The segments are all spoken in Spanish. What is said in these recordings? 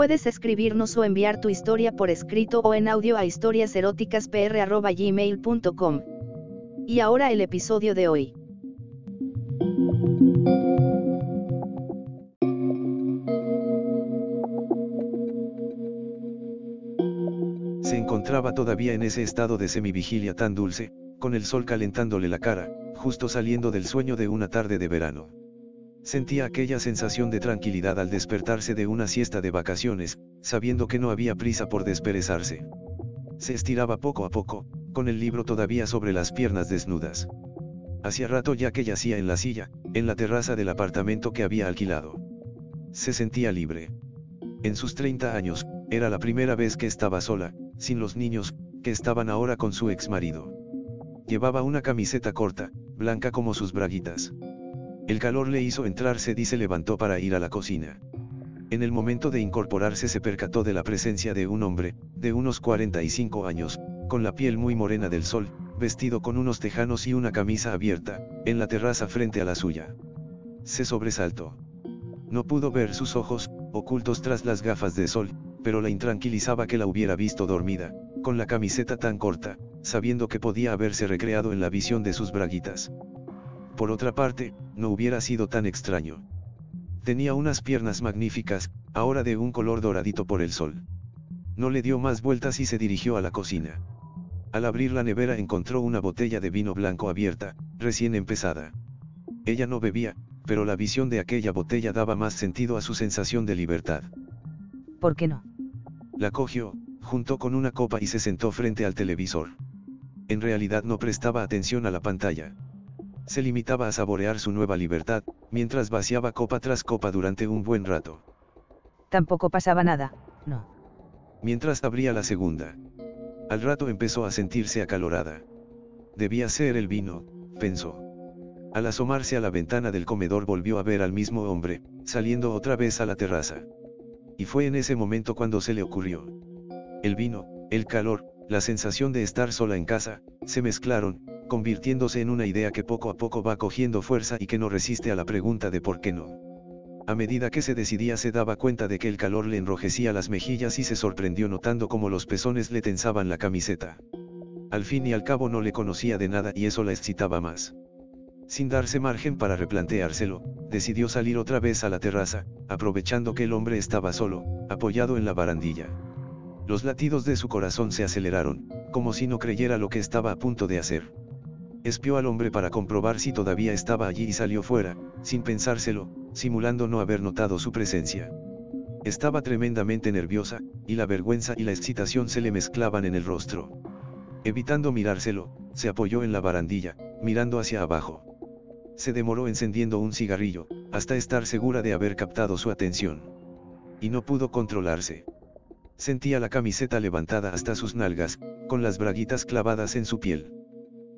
Puedes escribirnos o enviar tu historia por escrito o en audio a historiaseroticaspr.gmail.com. Y ahora el episodio de hoy. Se encontraba todavía en ese estado de semivigilia tan dulce, con el sol calentándole la cara, justo saliendo del sueño de una tarde de verano. Sentía aquella sensación de tranquilidad al despertarse de una siesta de vacaciones, sabiendo que no había prisa por desperezarse. Se estiraba poco a poco, con el libro todavía sobre las piernas desnudas. Hacía rato ya que yacía en la silla, en la terraza del apartamento que había alquilado. Se sentía libre. En sus 30 años, era la primera vez que estaba sola, sin los niños, que estaban ahora con su ex marido. Llevaba una camiseta corta, blanca como sus braguitas. El calor le hizo entrarse y se levantó para ir a la cocina. En el momento de incorporarse se percató de la presencia de un hombre, de unos 45 años, con la piel muy morena del sol, vestido con unos tejanos y una camisa abierta, en la terraza frente a la suya. Se sobresaltó. No pudo ver sus ojos, ocultos tras las gafas de sol, pero la intranquilizaba que la hubiera visto dormida, con la camiseta tan corta, sabiendo que podía haberse recreado en la visión de sus braguitas. Por otra parte, no hubiera sido tan extraño. Tenía unas piernas magníficas, ahora de un color doradito por el sol. No le dio más vueltas y se dirigió a la cocina. Al abrir la nevera encontró una botella de vino blanco abierta, recién empezada. Ella no bebía, pero la visión de aquella botella daba más sentido a su sensación de libertad. ¿Por qué no? La cogió, juntó con una copa y se sentó frente al televisor. En realidad no prestaba atención a la pantalla se limitaba a saborear su nueva libertad, mientras vaciaba copa tras copa durante un buen rato. Tampoco pasaba nada, no. Mientras abría la segunda. Al rato empezó a sentirse acalorada. Debía ser el vino, pensó. Al asomarse a la ventana del comedor volvió a ver al mismo hombre, saliendo otra vez a la terraza. Y fue en ese momento cuando se le ocurrió. El vino, el calor, la sensación de estar sola en casa, se mezclaron, convirtiéndose en una idea que poco a poco va cogiendo fuerza y que no resiste a la pregunta de por qué no. A medida que se decidía se daba cuenta de que el calor le enrojecía las mejillas y se sorprendió notando cómo los pezones le tensaban la camiseta. Al fin y al cabo no le conocía de nada y eso la excitaba más. Sin darse margen para replanteárselo, decidió salir otra vez a la terraza, aprovechando que el hombre estaba solo, apoyado en la barandilla. Los latidos de su corazón se aceleraron, como si no creyera lo que estaba a punto de hacer. Espió al hombre para comprobar si todavía estaba allí y salió fuera, sin pensárselo, simulando no haber notado su presencia. Estaba tremendamente nerviosa, y la vergüenza y la excitación se le mezclaban en el rostro. Evitando mirárselo, se apoyó en la barandilla, mirando hacia abajo. Se demoró encendiendo un cigarrillo, hasta estar segura de haber captado su atención. Y no pudo controlarse. Sentía la camiseta levantada hasta sus nalgas, con las braguitas clavadas en su piel.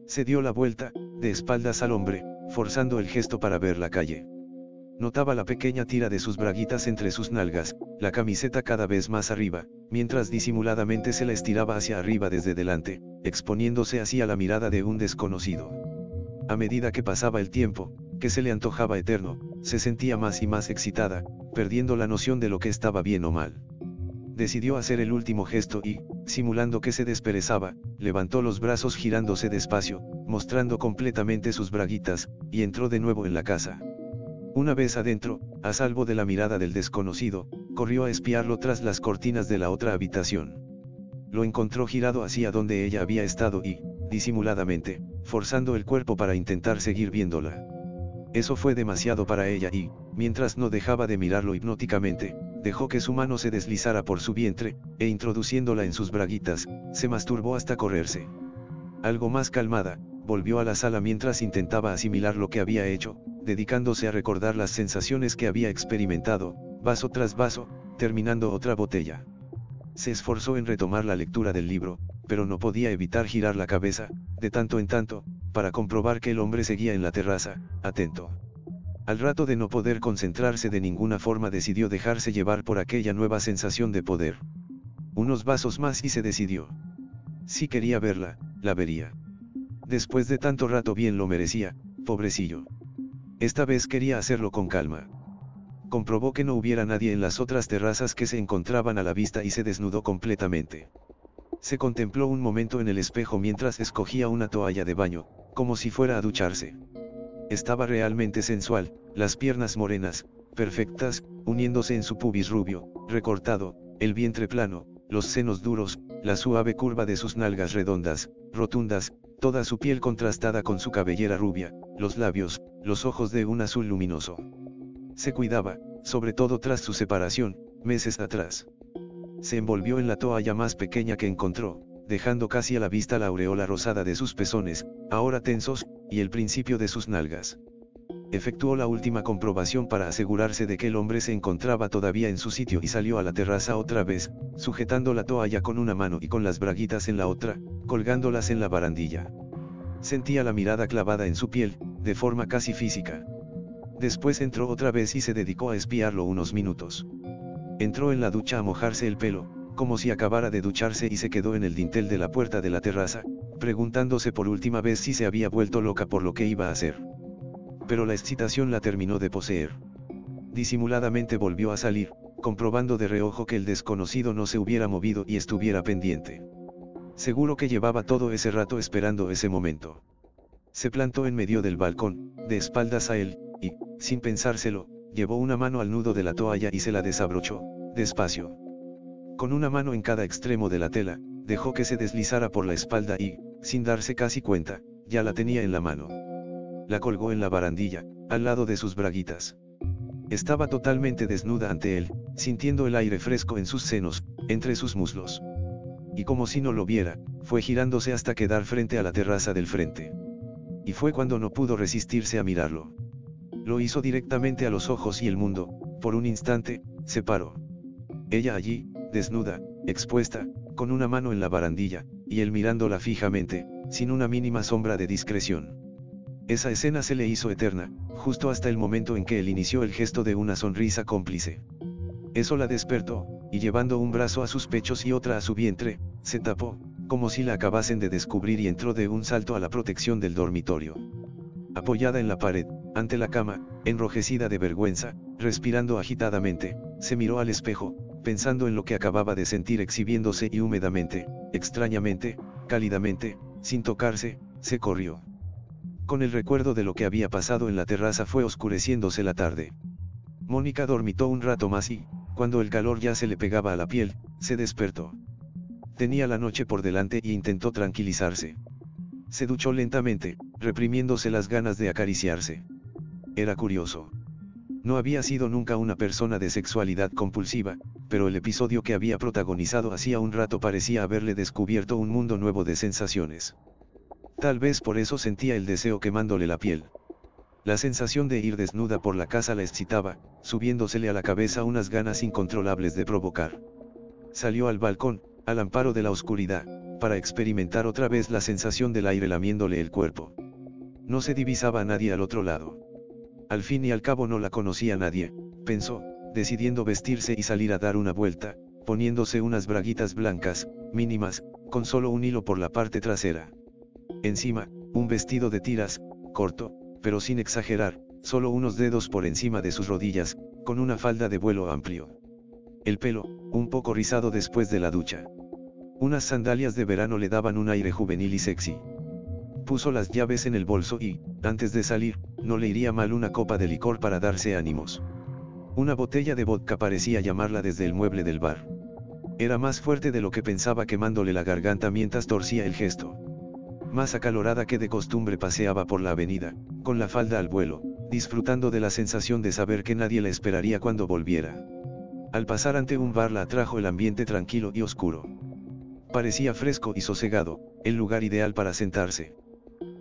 Se dio la vuelta, de espaldas al hombre, forzando el gesto para ver la calle. Notaba la pequeña tira de sus braguitas entre sus nalgas, la camiseta cada vez más arriba, mientras disimuladamente se la estiraba hacia arriba desde delante, exponiéndose así a la mirada de un desconocido. A medida que pasaba el tiempo, que se le antojaba eterno, se sentía más y más excitada, perdiendo la noción de lo que estaba bien o mal. Decidió hacer el último gesto y, simulando que se desperezaba, levantó los brazos girándose despacio, mostrando completamente sus braguitas, y entró de nuevo en la casa. Una vez adentro, a salvo de la mirada del desconocido, corrió a espiarlo tras las cortinas de la otra habitación. Lo encontró girado hacia donde ella había estado y, disimuladamente, forzando el cuerpo para intentar seguir viéndola. Eso fue demasiado para ella y, mientras no dejaba de mirarlo hipnóticamente, dejó que su mano se deslizara por su vientre, e introduciéndola en sus braguitas, se masturbó hasta correrse. Algo más calmada, volvió a la sala mientras intentaba asimilar lo que había hecho, dedicándose a recordar las sensaciones que había experimentado, vaso tras vaso, terminando otra botella. Se esforzó en retomar la lectura del libro, pero no podía evitar girar la cabeza, de tanto en tanto, para comprobar que el hombre seguía en la terraza, atento. Al rato de no poder concentrarse de ninguna forma decidió dejarse llevar por aquella nueva sensación de poder. Unos vasos más y se decidió. Si quería verla, la vería. Después de tanto rato bien lo merecía, pobrecillo. Esta vez quería hacerlo con calma. Comprobó que no hubiera nadie en las otras terrazas que se encontraban a la vista y se desnudó completamente. Se contempló un momento en el espejo mientras escogía una toalla de baño, como si fuera a ducharse. Estaba realmente sensual, las piernas morenas, perfectas, uniéndose en su pubis rubio, recortado, el vientre plano, los senos duros, la suave curva de sus nalgas redondas, rotundas, toda su piel contrastada con su cabellera rubia, los labios, los ojos de un azul luminoso. Se cuidaba, sobre todo tras su separación, meses atrás. Se envolvió en la toalla más pequeña que encontró, dejando casi a la vista la aureola rosada de sus pezones, ahora tensos, y el principio de sus nalgas. Efectuó la última comprobación para asegurarse de que el hombre se encontraba todavía en su sitio y salió a la terraza otra vez, sujetando la toalla con una mano y con las braguitas en la otra, colgándolas en la barandilla. Sentía la mirada clavada en su piel, de forma casi física. Después entró otra vez y se dedicó a espiarlo unos minutos. Entró en la ducha a mojarse el pelo, como si acabara de ducharse y se quedó en el dintel de la puerta de la terraza, preguntándose por última vez si se había vuelto loca por lo que iba a hacer. Pero la excitación la terminó de poseer. Disimuladamente volvió a salir, comprobando de reojo que el desconocido no se hubiera movido y estuviera pendiente. Seguro que llevaba todo ese rato esperando ese momento. Se plantó en medio del balcón, de espaldas a él, y, sin pensárselo, llevó una mano al nudo de la toalla y se la desabrochó, despacio. Con una mano en cada extremo de la tela, dejó que se deslizara por la espalda y, sin darse casi cuenta, ya la tenía en la mano. La colgó en la barandilla, al lado de sus braguitas. Estaba totalmente desnuda ante él, sintiendo el aire fresco en sus senos, entre sus muslos. Y como si no lo viera, fue girándose hasta quedar frente a la terraza del frente. Y fue cuando no pudo resistirse a mirarlo. Lo hizo directamente a los ojos y el mundo, por un instante, se paró. Ella allí, desnuda, expuesta, con una mano en la barandilla, y él mirándola fijamente, sin una mínima sombra de discreción. Esa escena se le hizo eterna, justo hasta el momento en que él inició el gesto de una sonrisa cómplice. Eso la despertó, y llevando un brazo a sus pechos y otra a su vientre, se tapó, como si la acabasen de descubrir y entró de un salto a la protección del dormitorio. Apoyada en la pared, ante la cama, enrojecida de vergüenza, respirando agitadamente, se miró al espejo, pensando en lo que acababa de sentir exhibiéndose y húmedamente, extrañamente, cálidamente, sin tocarse, se corrió. Con el recuerdo de lo que había pasado en la terraza fue oscureciéndose la tarde. Mónica dormitó un rato más y, cuando el calor ya se le pegaba a la piel, se despertó. Tenía la noche por delante y intentó tranquilizarse. Se duchó lentamente, reprimiéndose las ganas de acariciarse. Era curioso. No había sido nunca una persona de sexualidad compulsiva, pero el episodio que había protagonizado hacía un rato parecía haberle descubierto un mundo nuevo de sensaciones. Tal vez por eso sentía el deseo quemándole la piel. La sensación de ir desnuda por la casa la excitaba, subiéndosele a la cabeza unas ganas incontrolables de provocar. Salió al balcón, al amparo de la oscuridad, para experimentar otra vez la sensación del aire lamiéndole el cuerpo. No se divisaba a nadie al otro lado. Al fin y al cabo no la conocía nadie, pensó, decidiendo vestirse y salir a dar una vuelta, poniéndose unas braguitas blancas, mínimas, con solo un hilo por la parte trasera. Encima, un vestido de tiras, corto, pero sin exagerar, solo unos dedos por encima de sus rodillas, con una falda de vuelo amplio. El pelo, un poco rizado después de la ducha. Unas sandalias de verano le daban un aire juvenil y sexy. Puso las llaves en el bolso y, antes de salir, no le iría mal una copa de licor para darse ánimos. Una botella de vodka parecía llamarla desde el mueble del bar. Era más fuerte de lo que pensaba quemándole la garganta mientras torcía el gesto. Más acalorada que de costumbre paseaba por la avenida, con la falda al vuelo, disfrutando de la sensación de saber que nadie la esperaría cuando volviera. Al pasar ante un bar la atrajo el ambiente tranquilo y oscuro. Parecía fresco y sosegado, el lugar ideal para sentarse.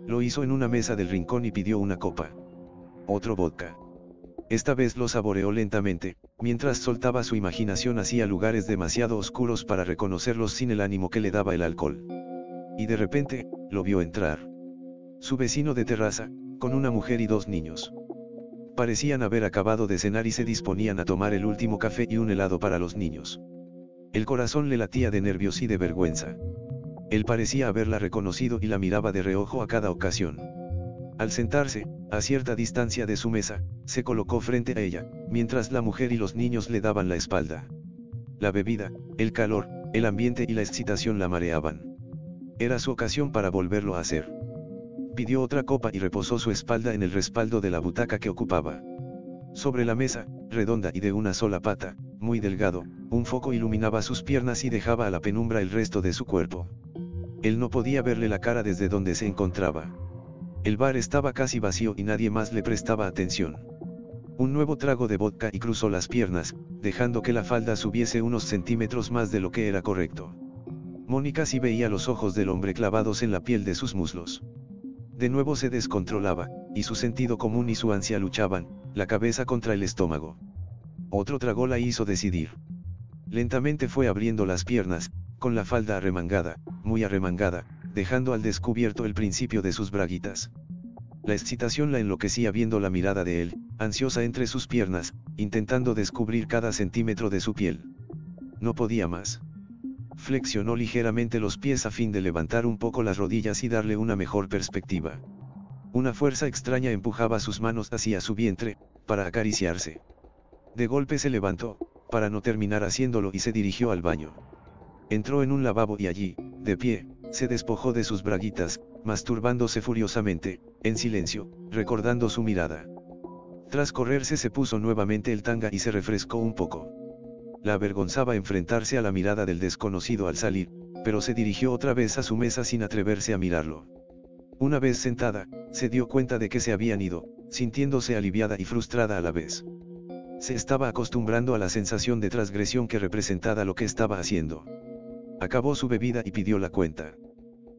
Lo hizo en una mesa del rincón y pidió una copa. Otro vodka. Esta vez lo saboreó lentamente, mientras soltaba su imaginación hacia lugares demasiado oscuros para reconocerlos sin el ánimo que le daba el alcohol. y de repente, lo vio entrar. Su vecino de terraza, con una mujer y dos niños. Parecían haber acabado de cenar y se disponían a tomar el último café y un helado para los niños. El corazón le latía de nervios y de vergüenza. Él parecía haberla reconocido y la miraba de reojo a cada ocasión. Al sentarse, a cierta distancia de su mesa, se colocó frente a ella, mientras la mujer y los niños le daban la espalda. La bebida, el calor, el ambiente y la excitación la mareaban. Era su ocasión para volverlo a hacer. Pidió otra copa y reposó su espalda en el respaldo de la butaca que ocupaba. Sobre la mesa, redonda y de una sola pata, muy delgado, un foco iluminaba sus piernas y dejaba a la penumbra el resto de su cuerpo. Él no podía verle la cara desde donde se encontraba. El bar estaba casi vacío y nadie más le prestaba atención. Un nuevo trago de vodka y cruzó las piernas, dejando que la falda subiese unos centímetros más de lo que era correcto. Mónica sí veía los ojos del hombre clavados en la piel de sus muslos. De nuevo se descontrolaba, y su sentido común y su ansia luchaban, la cabeza contra el estómago. Otro trago la hizo decidir. Lentamente fue abriendo las piernas, con la falda arremangada, muy arremangada, dejando al descubierto el principio de sus braguitas. La excitación la enloquecía viendo la mirada de él, ansiosa entre sus piernas, intentando descubrir cada centímetro de su piel. No podía más. Flexionó ligeramente los pies a fin de levantar un poco las rodillas y darle una mejor perspectiva. Una fuerza extraña empujaba sus manos hacia su vientre, para acariciarse. De golpe se levantó, para no terminar haciéndolo y se dirigió al baño. Entró en un lavabo y allí, de pie, se despojó de sus braguitas, masturbándose furiosamente, en silencio, recordando su mirada. Tras correrse se puso nuevamente el tanga y se refrescó un poco. La avergonzaba enfrentarse a la mirada del desconocido al salir, pero se dirigió otra vez a su mesa sin atreverse a mirarlo. Una vez sentada, se dio cuenta de que se habían ido, sintiéndose aliviada y frustrada a la vez. Se estaba acostumbrando a la sensación de transgresión que representaba lo que estaba haciendo. Acabó su bebida y pidió la cuenta.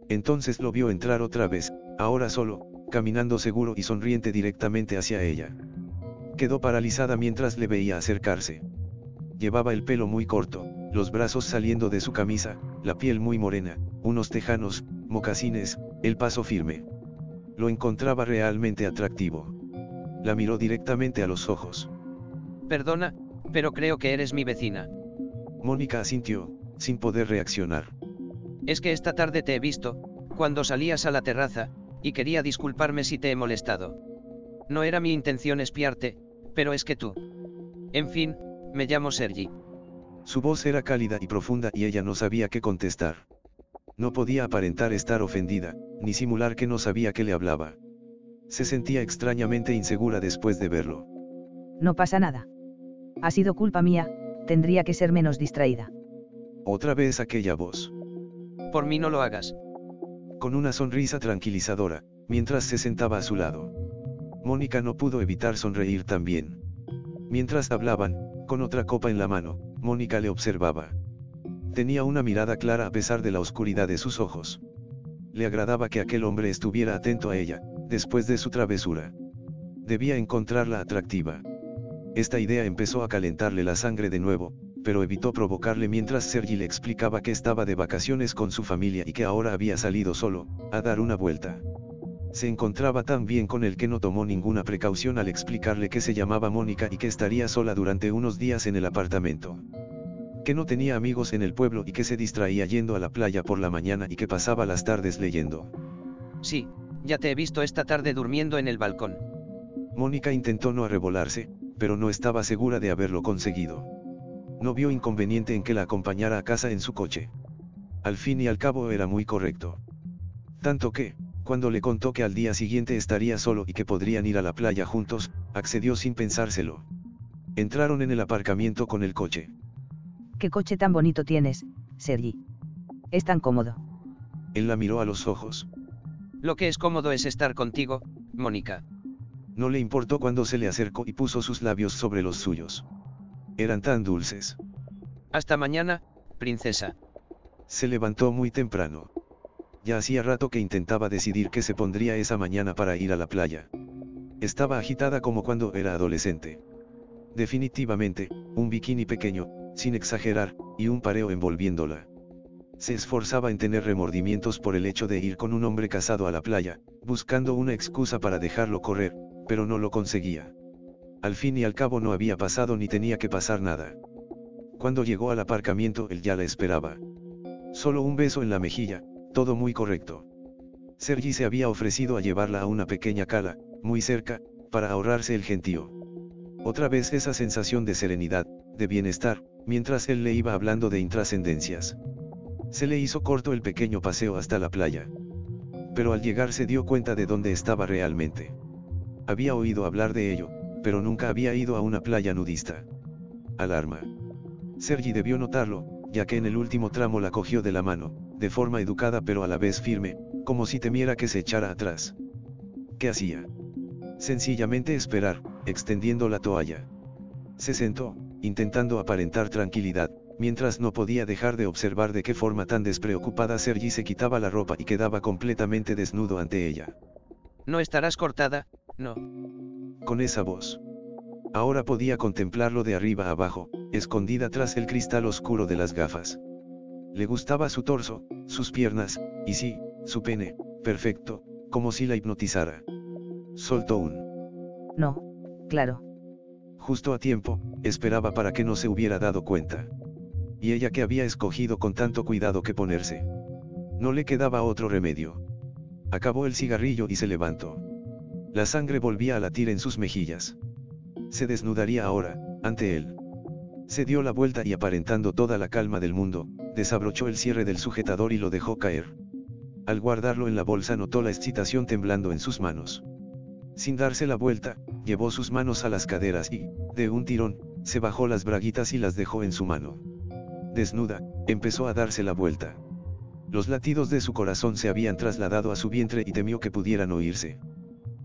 Entonces lo vio entrar otra vez, ahora solo, caminando seguro y sonriente directamente hacia ella. Quedó paralizada mientras le veía acercarse. Llevaba el pelo muy corto, los brazos saliendo de su camisa, la piel muy morena, unos tejanos, mocasines, el paso firme. Lo encontraba realmente atractivo. La miró directamente a los ojos. Perdona, pero creo que eres mi vecina. Mónica asintió, sin poder reaccionar. Es que esta tarde te he visto, cuando salías a la terraza, y quería disculparme si te he molestado. No era mi intención espiarte, pero es que tú. En fin, me llamo Sergi. Su voz era cálida y profunda y ella no sabía qué contestar. No podía aparentar estar ofendida, ni simular que no sabía qué le hablaba. Se sentía extrañamente insegura después de verlo. No pasa nada. Ha sido culpa mía, tendría que ser menos distraída. Otra vez aquella voz. Por mí no lo hagas. Con una sonrisa tranquilizadora, mientras se sentaba a su lado. Mónica no pudo evitar sonreír también. Mientras hablaban, con otra copa en la mano, Mónica le observaba. Tenía una mirada clara a pesar de la oscuridad de sus ojos. Le agradaba que aquel hombre estuviera atento a ella, después de su travesura. Debía encontrarla atractiva. Esta idea empezó a calentarle la sangre de nuevo, pero evitó provocarle mientras Sergi le explicaba que estaba de vacaciones con su familia y que ahora había salido solo, a dar una vuelta. Se encontraba tan bien con él que no tomó ninguna precaución al explicarle que se llamaba Mónica y que estaría sola durante unos días en el apartamento. Que no tenía amigos en el pueblo y que se distraía yendo a la playa por la mañana y que pasaba las tardes leyendo. Sí, ya te he visto esta tarde durmiendo en el balcón. Mónica intentó no arrebolarse, pero no estaba segura de haberlo conseguido. No vio inconveniente en que la acompañara a casa en su coche. Al fin y al cabo era muy correcto. Tanto que, cuando le contó que al día siguiente estaría solo y que podrían ir a la playa juntos, accedió sin pensárselo. Entraron en el aparcamiento con el coche. ¿Qué coche tan bonito tienes, Sergi? Es tan cómodo. Él la miró a los ojos. Lo que es cómodo es estar contigo, Mónica. No le importó cuando se le acercó y puso sus labios sobre los suyos. Eran tan dulces. Hasta mañana, princesa. Se levantó muy temprano. Ya hacía rato que intentaba decidir qué se pondría esa mañana para ir a la playa. Estaba agitada como cuando era adolescente. Definitivamente, un bikini pequeño, sin exagerar, y un pareo envolviéndola. Se esforzaba en tener remordimientos por el hecho de ir con un hombre casado a la playa, buscando una excusa para dejarlo correr, pero no lo conseguía. Al fin y al cabo no había pasado ni tenía que pasar nada. Cuando llegó al aparcamiento él ya la esperaba. Solo un beso en la mejilla, todo muy correcto. Sergi se había ofrecido a llevarla a una pequeña cala, muy cerca, para ahorrarse el gentío. Otra vez esa sensación de serenidad, de bienestar, mientras él le iba hablando de intrascendencias. Se le hizo corto el pequeño paseo hasta la playa. Pero al llegar se dio cuenta de dónde estaba realmente. Había oído hablar de ello, pero nunca había ido a una playa nudista. Alarma. Sergi debió notarlo, ya que en el último tramo la cogió de la mano, de forma educada pero a la vez firme, como si temiera que se echara atrás. ¿Qué hacía? Sencillamente esperar, extendiendo la toalla. Se sentó, intentando aparentar tranquilidad, mientras no podía dejar de observar de qué forma tan despreocupada Sergi se quitaba la ropa y quedaba completamente desnudo ante ella. No estarás cortada, no. Con esa voz. Ahora podía contemplarlo de arriba abajo, escondida tras el cristal oscuro de las gafas. Le gustaba su torso, sus piernas, y sí, su pene, perfecto, como si la hipnotizara. Soltó un. No, claro. Justo a tiempo, esperaba para que no se hubiera dado cuenta. Y ella que había escogido con tanto cuidado que ponerse. No le quedaba otro remedio. Acabó el cigarrillo y se levantó. La sangre volvía a latir en sus mejillas. Se desnudaría ahora, ante él. Se dio la vuelta y aparentando toda la calma del mundo, desabrochó el cierre del sujetador y lo dejó caer. Al guardarlo en la bolsa notó la excitación temblando en sus manos. Sin darse la vuelta, llevó sus manos a las caderas y, de un tirón, se bajó las braguitas y las dejó en su mano. Desnuda, empezó a darse la vuelta. Los latidos de su corazón se habían trasladado a su vientre y temió que pudieran oírse.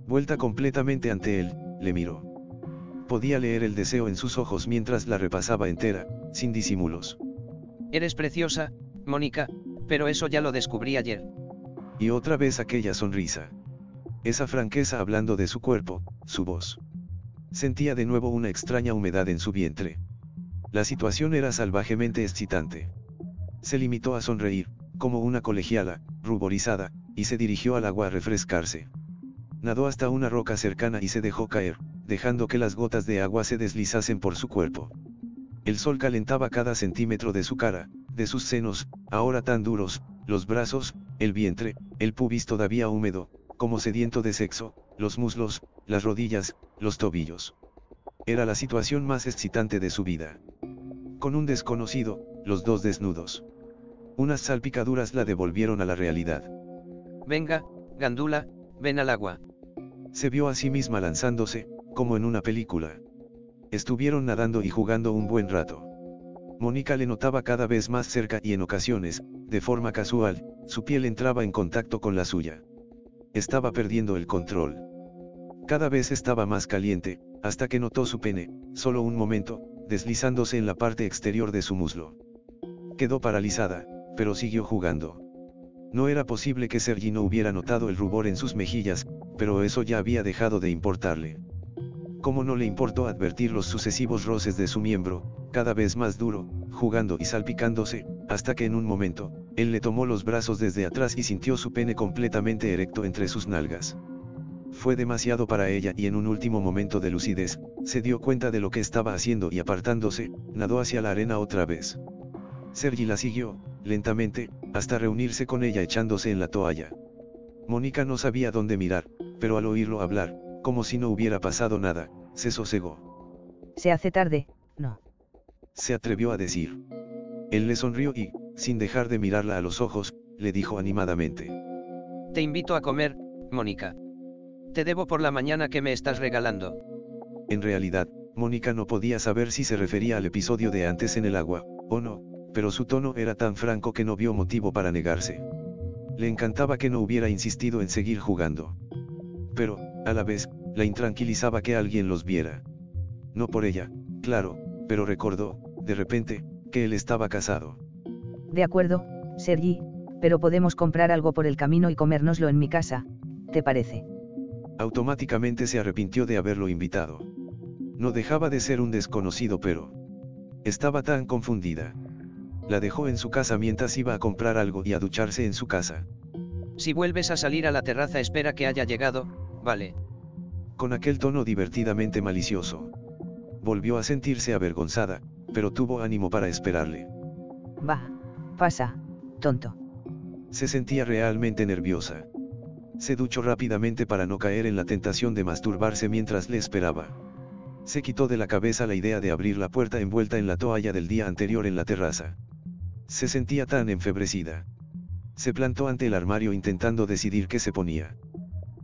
Vuelta completamente ante él, le miró. Podía leer el deseo en sus ojos mientras la repasaba entera, sin disimulos. Eres preciosa, Mónica, pero eso ya lo descubrí ayer. Y otra vez aquella sonrisa. Esa franqueza hablando de su cuerpo, su voz. Sentía de nuevo una extraña humedad en su vientre. La situación era salvajemente excitante. Se limitó a sonreír, como una colegiala, ruborizada, y se dirigió al agua a refrescarse. Nadó hasta una roca cercana y se dejó caer, dejando que las gotas de agua se deslizasen por su cuerpo. El sol calentaba cada centímetro de su cara, de sus senos, ahora tan duros, los brazos, el vientre, el pubis todavía húmedo, como sediento de sexo, los muslos, las rodillas, los tobillos. Era la situación más excitante de su vida. Con un desconocido, los dos desnudos. Unas salpicaduras la devolvieron a la realidad. Venga, Gandula, ven al agua. Se vio a sí misma lanzándose, como en una película. Estuvieron nadando y jugando un buen rato. Mónica le notaba cada vez más cerca y en ocasiones, de forma casual, su piel entraba en contacto con la suya. Estaba perdiendo el control. Cada vez estaba más caliente, hasta que notó su pene, solo un momento, deslizándose en la parte exterior de su muslo. Quedó paralizada, pero siguió jugando. No era posible que Sergi no hubiera notado el rubor en sus mejillas, pero eso ya había dejado de importarle. Como no le importó advertir los sucesivos roces de su miembro, cada vez más duro, jugando y salpicándose, hasta que en un momento, él le tomó los brazos desde atrás y sintió su pene completamente erecto entre sus nalgas. Fue demasiado para ella y en un último momento de lucidez, se dio cuenta de lo que estaba haciendo y apartándose, nadó hacia la arena otra vez. Sergi la siguió, lentamente, hasta reunirse con ella echándose en la toalla. Mónica no sabía dónde mirar, pero al oírlo hablar, como si no hubiera pasado nada, se sosegó. Se hace tarde, no. Se atrevió a decir. Él le sonrió y, sin dejar de mirarla a los ojos, le dijo animadamente. Te invito a comer, Mónica. Te debo por la mañana que me estás regalando. En realidad, Mónica no podía saber si se refería al episodio de antes en el agua, o no, pero su tono era tan franco que no vio motivo para negarse. Le encantaba que no hubiera insistido en seguir jugando. Pero, a la vez, la intranquilizaba que alguien los viera. No por ella, claro, pero recordó, de repente, que él estaba casado. De acuerdo, Sergi, pero podemos comprar algo por el camino y comérnoslo en mi casa, ¿te parece? Automáticamente se arrepintió de haberlo invitado. No dejaba de ser un desconocido pero... Estaba tan confundida. La dejó en su casa mientras iba a comprar algo y a ducharse en su casa. Si vuelves a salir a la terraza espera que haya llegado, vale. Con aquel tono divertidamente malicioso. Volvió a sentirse avergonzada, pero tuvo ánimo para esperarle. Va, pasa, tonto. Se sentía realmente nerviosa. Se duchó rápidamente para no caer en la tentación de masturbarse mientras le esperaba. Se quitó de la cabeza la idea de abrir la puerta envuelta en la toalla del día anterior en la terraza. Se sentía tan enfebrecida. Se plantó ante el armario intentando decidir qué se ponía.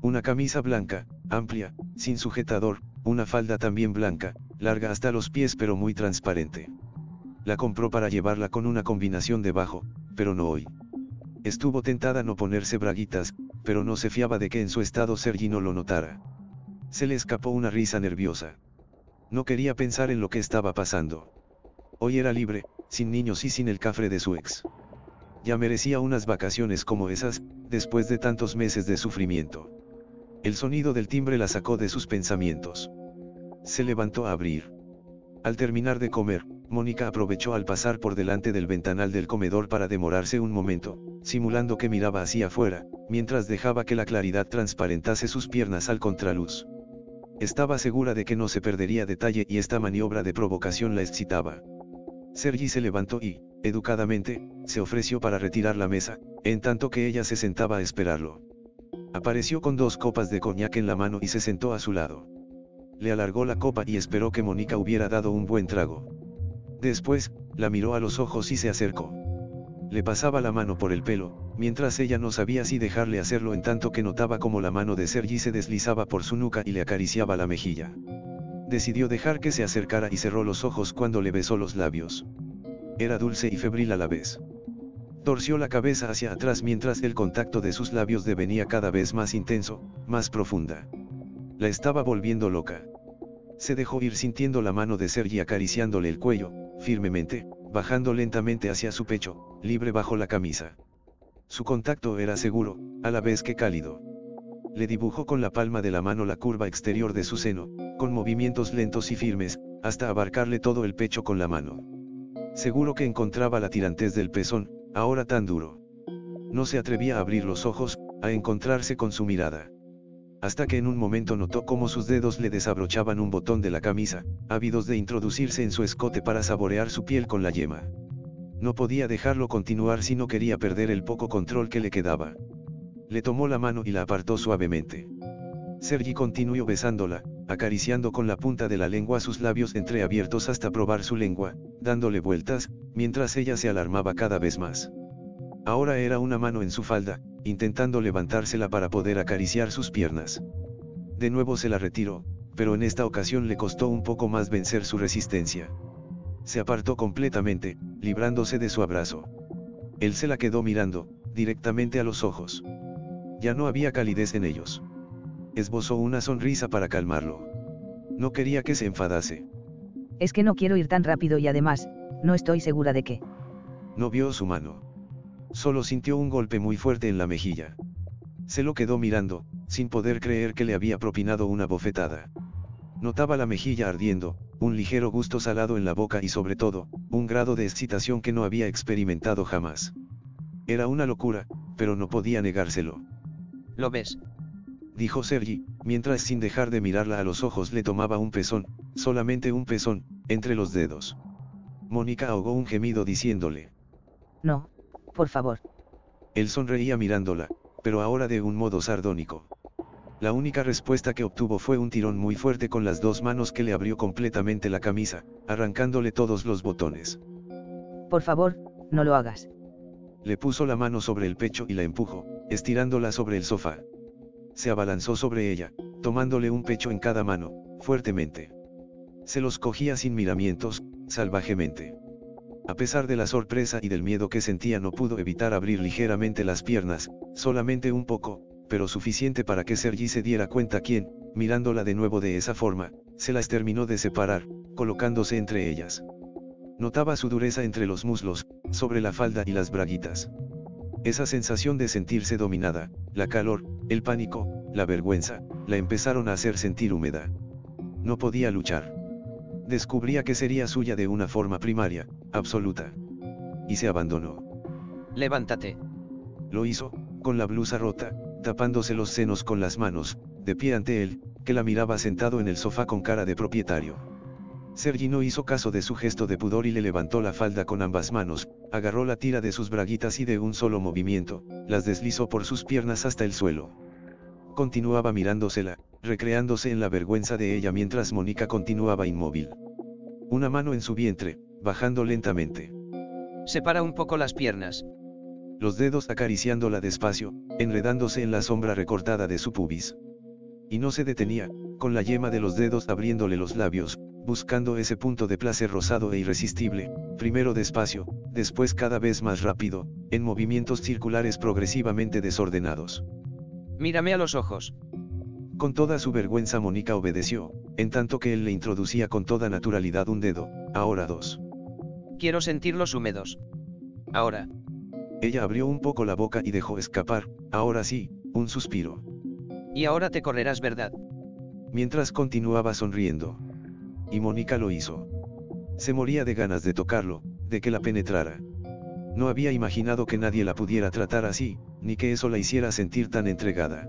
Una camisa blanca, amplia, sin sujetador, una falda también blanca, larga hasta los pies pero muy transparente. La compró para llevarla con una combinación debajo, pero no hoy. Estuvo tentada no ponerse braguitas, pero no se fiaba de que en su estado Sergi no lo notara. Se le escapó una risa nerviosa. No quería pensar en lo que estaba pasando. Hoy era libre, sin niños y sin el cafre de su ex. Ya merecía unas vacaciones como esas, después de tantos meses de sufrimiento. El sonido del timbre la sacó de sus pensamientos. Se levantó a abrir. Al terminar de comer, Mónica aprovechó al pasar por delante del ventanal del comedor para demorarse un momento, simulando que miraba hacia afuera, mientras dejaba que la claridad transparentase sus piernas al contraluz. Estaba segura de que no se perdería detalle y esta maniobra de provocación la excitaba. Sergi se levantó y, educadamente, se ofreció para retirar la mesa, en tanto que ella se sentaba a esperarlo. Apareció con dos copas de coñac en la mano y se sentó a su lado. Le alargó la copa y esperó que Mónica hubiera dado un buen trago. Después, la miró a los ojos y se acercó. Le pasaba la mano por el pelo, mientras ella no sabía si dejarle hacerlo en tanto que notaba como la mano de Sergi se deslizaba por su nuca y le acariciaba la mejilla. Decidió dejar que se acercara y cerró los ojos cuando le besó los labios. Era dulce y febril a la vez. Torció la cabeza hacia atrás mientras el contacto de sus labios devenía cada vez más intenso, más profunda. La estaba volviendo loca. Se dejó ir sintiendo la mano de Sergi acariciándole el cuello, firmemente, bajando lentamente hacia su pecho, libre bajo la camisa. Su contacto era seguro, a la vez que cálido. Le dibujó con la palma de la mano la curva exterior de su seno, con movimientos lentos y firmes, hasta abarcarle todo el pecho con la mano. Seguro que encontraba la tirantez del pezón, ahora tan duro. No se atrevía a abrir los ojos, a encontrarse con su mirada. Hasta que en un momento notó cómo sus dedos le desabrochaban un botón de la camisa, ávidos de introducirse en su escote para saborear su piel con la yema. No podía dejarlo continuar si no quería perder el poco control que le quedaba. Le tomó la mano y la apartó suavemente. Sergi continuó besándola, acariciando con la punta de la lengua sus labios entreabiertos hasta probar su lengua, dándole vueltas, mientras ella se alarmaba cada vez más. Ahora era una mano en su falda, intentando levantársela para poder acariciar sus piernas. De nuevo se la retiró, pero en esta ocasión le costó un poco más vencer su resistencia. Se apartó completamente, librándose de su abrazo. Él se la quedó mirando, directamente a los ojos. Ya no había calidez en ellos esbozó una sonrisa para calmarlo. No quería que se enfadase. Es que no quiero ir tan rápido y además, no estoy segura de que. No vio su mano. Solo sintió un golpe muy fuerte en la mejilla. Se lo quedó mirando, sin poder creer que le había propinado una bofetada. Notaba la mejilla ardiendo, un ligero gusto salado en la boca y sobre todo, un grado de excitación que no había experimentado jamás. Era una locura, pero no podía negárselo. ¿Lo ves? dijo Sergi, mientras sin dejar de mirarla a los ojos le tomaba un pezón, solamente un pezón, entre los dedos. Mónica ahogó un gemido diciéndole. No, por favor. Él sonreía mirándola, pero ahora de un modo sardónico. La única respuesta que obtuvo fue un tirón muy fuerte con las dos manos que le abrió completamente la camisa, arrancándole todos los botones. Por favor, no lo hagas. Le puso la mano sobre el pecho y la empujó, estirándola sobre el sofá se abalanzó sobre ella, tomándole un pecho en cada mano, fuertemente. Se los cogía sin miramientos, salvajemente. A pesar de la sorpresa y del miedo que sentía no pudo evitar abrir ligeramente las piernas, solamente un poco, pero suficiente para que Sergi se diera cuenta quien, mirándola de nuevo de esa forma, se las terminó de separar, colocándose entre ellas. Notaba su dureza entre los muslos, sobre la falda y las braguitas. Esa sensación de sentirse dominada, la calor, el pánico, la vergüenza, la empezaron a hacer sentir húmeda. No podía luchar. Descubría que sería suya de una forma primaria, absoluta. y se abandonó. Levántate. Lo hizo, con la blusa rota, tapándose los senos con las manos, de pie ante él, que la miraba sentado en el sofá con cara de propietario. Sergi no hizo caso de su gesto de pudor y le levantó la falda con ambas manos, agarró la tira de sus braguitas y de un solo movimiento, las deslizó por sus piernas hasta el suelo. Continuaba mirándosela, recreándose en la vergüenza de ella mientras Mónica continuaba inmóvil. Una mano en su vientre, bajando lentamente. Separa un poco las piernas. Los dedos acariciándola despacio, enredándose en la sombra recortada de su pubis. Y no se detenía, con la yema de los dedos abriéndole los labios, buscando ese punto de placer rosado e irresistible, primero despacio, después cada vez más rápido, en movimientos circulares progresivamente desordenados. Mírame a los ojos. Con toda su vergüenza Mónica obedeció, en tanto que él le introducía con toda naturalidad un dedo, ahora dos. Quiero sentirlos húmedos. Ahora. Ella abrió un poco la boca y dejó escapar, ahora sí, un suspiro. Y ahora te correrás, ¿verdad? Mientras continuaba sonriendo y Mónica lo hizo. Se moría de ganas de tocarlo, de que la penetrara. No había imaginado que nadie la pudiera tratar así, ni que eso la hiciera sentir tan entregada.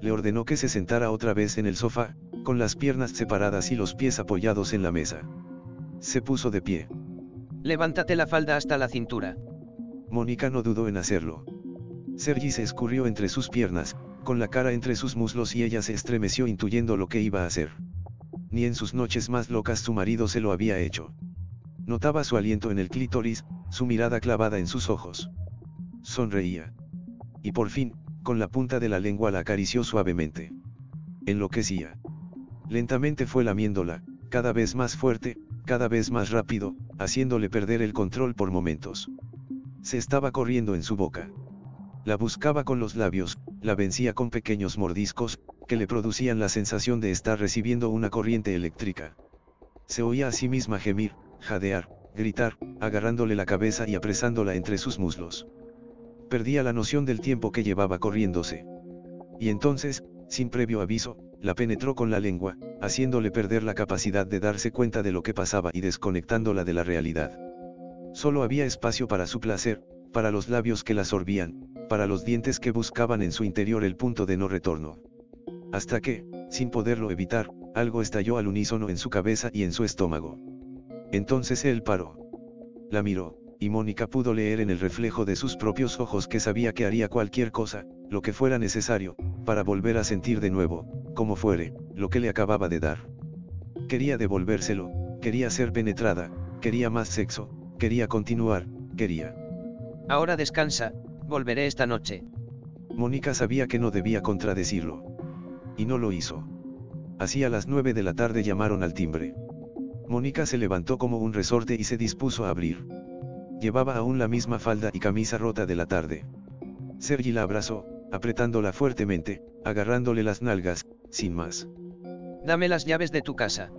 Le ordenó que se sentara otra vez en el sofá, con las piernas separadas y los pies apoyados en la mesa. Se puso de pie. Levántate la falda hasta la cintura. Mónica no dudó en hacerlo. Sergi se escurrió entre sus piernas, con la cara entre sus muslos y ella se estremeció intuyendo lo que iba a hacer ni en sus noches más locas su marido se lo había hecho. Notaba su aliento en el clítoris, su mirada clavada en sus ojos. Sonreía. Y por fin, con la punta de la lengua la acarició suavemente. Enloquecía. Lentamente fue lamiéndola, cada vez más fuerte, cada vez más rápido, haciéndole perder el control por momentos. Se estaba corriendo en su boca. La buscaba con los labios, la vencía con pequeños mordiscos, que le producían la sensación de estar recibiendo una corriente eléctrica. Se oía a sí misma gemir, jadear, gritar, agarrándole la cabeza y apresándola entre sus muslos. Perdía la noción del tiempo que llevaba corriéndose. Y entonces, sin previo aviso, la penetró con la lengua, haciéndole perder la capacidad de darse cuenta de lo que pasaba y desconectándola de la realidad. Solo había espacio para su placer, para los labios que la sorbían, para los dientes que buscaban en su interior el punto de no retorno. Hasta que, sin poderlo evitar, algo estalló al unísono en su cabeza y en su estómago. Entonces él paró. La miró, y Mónica pudo leer en el reflejo de sus propios ojos que sabía que haría cualquier cosa, lo que fuera necesario, para volver a sentir de nuevo, como fuere, lo que le acababa de dar. Quería devolvérselo, quería ser penetrada, quería más sexo, quería continuar, quería. Ahora descansa, volveré esta noche. Mónica sabía que no debía contradecirlo y no lo hizo. Así a las nueve de la tarde llamaron al timbre. Mónica se levantó como un resorte y se dispuso a abrir. Llevaba aún la misma falda y camisa rota de la tarde. Sergi la abrazó, apretándola fuertemente, agarrándole las nalgas, sin más. Dame las llaves de tu casa.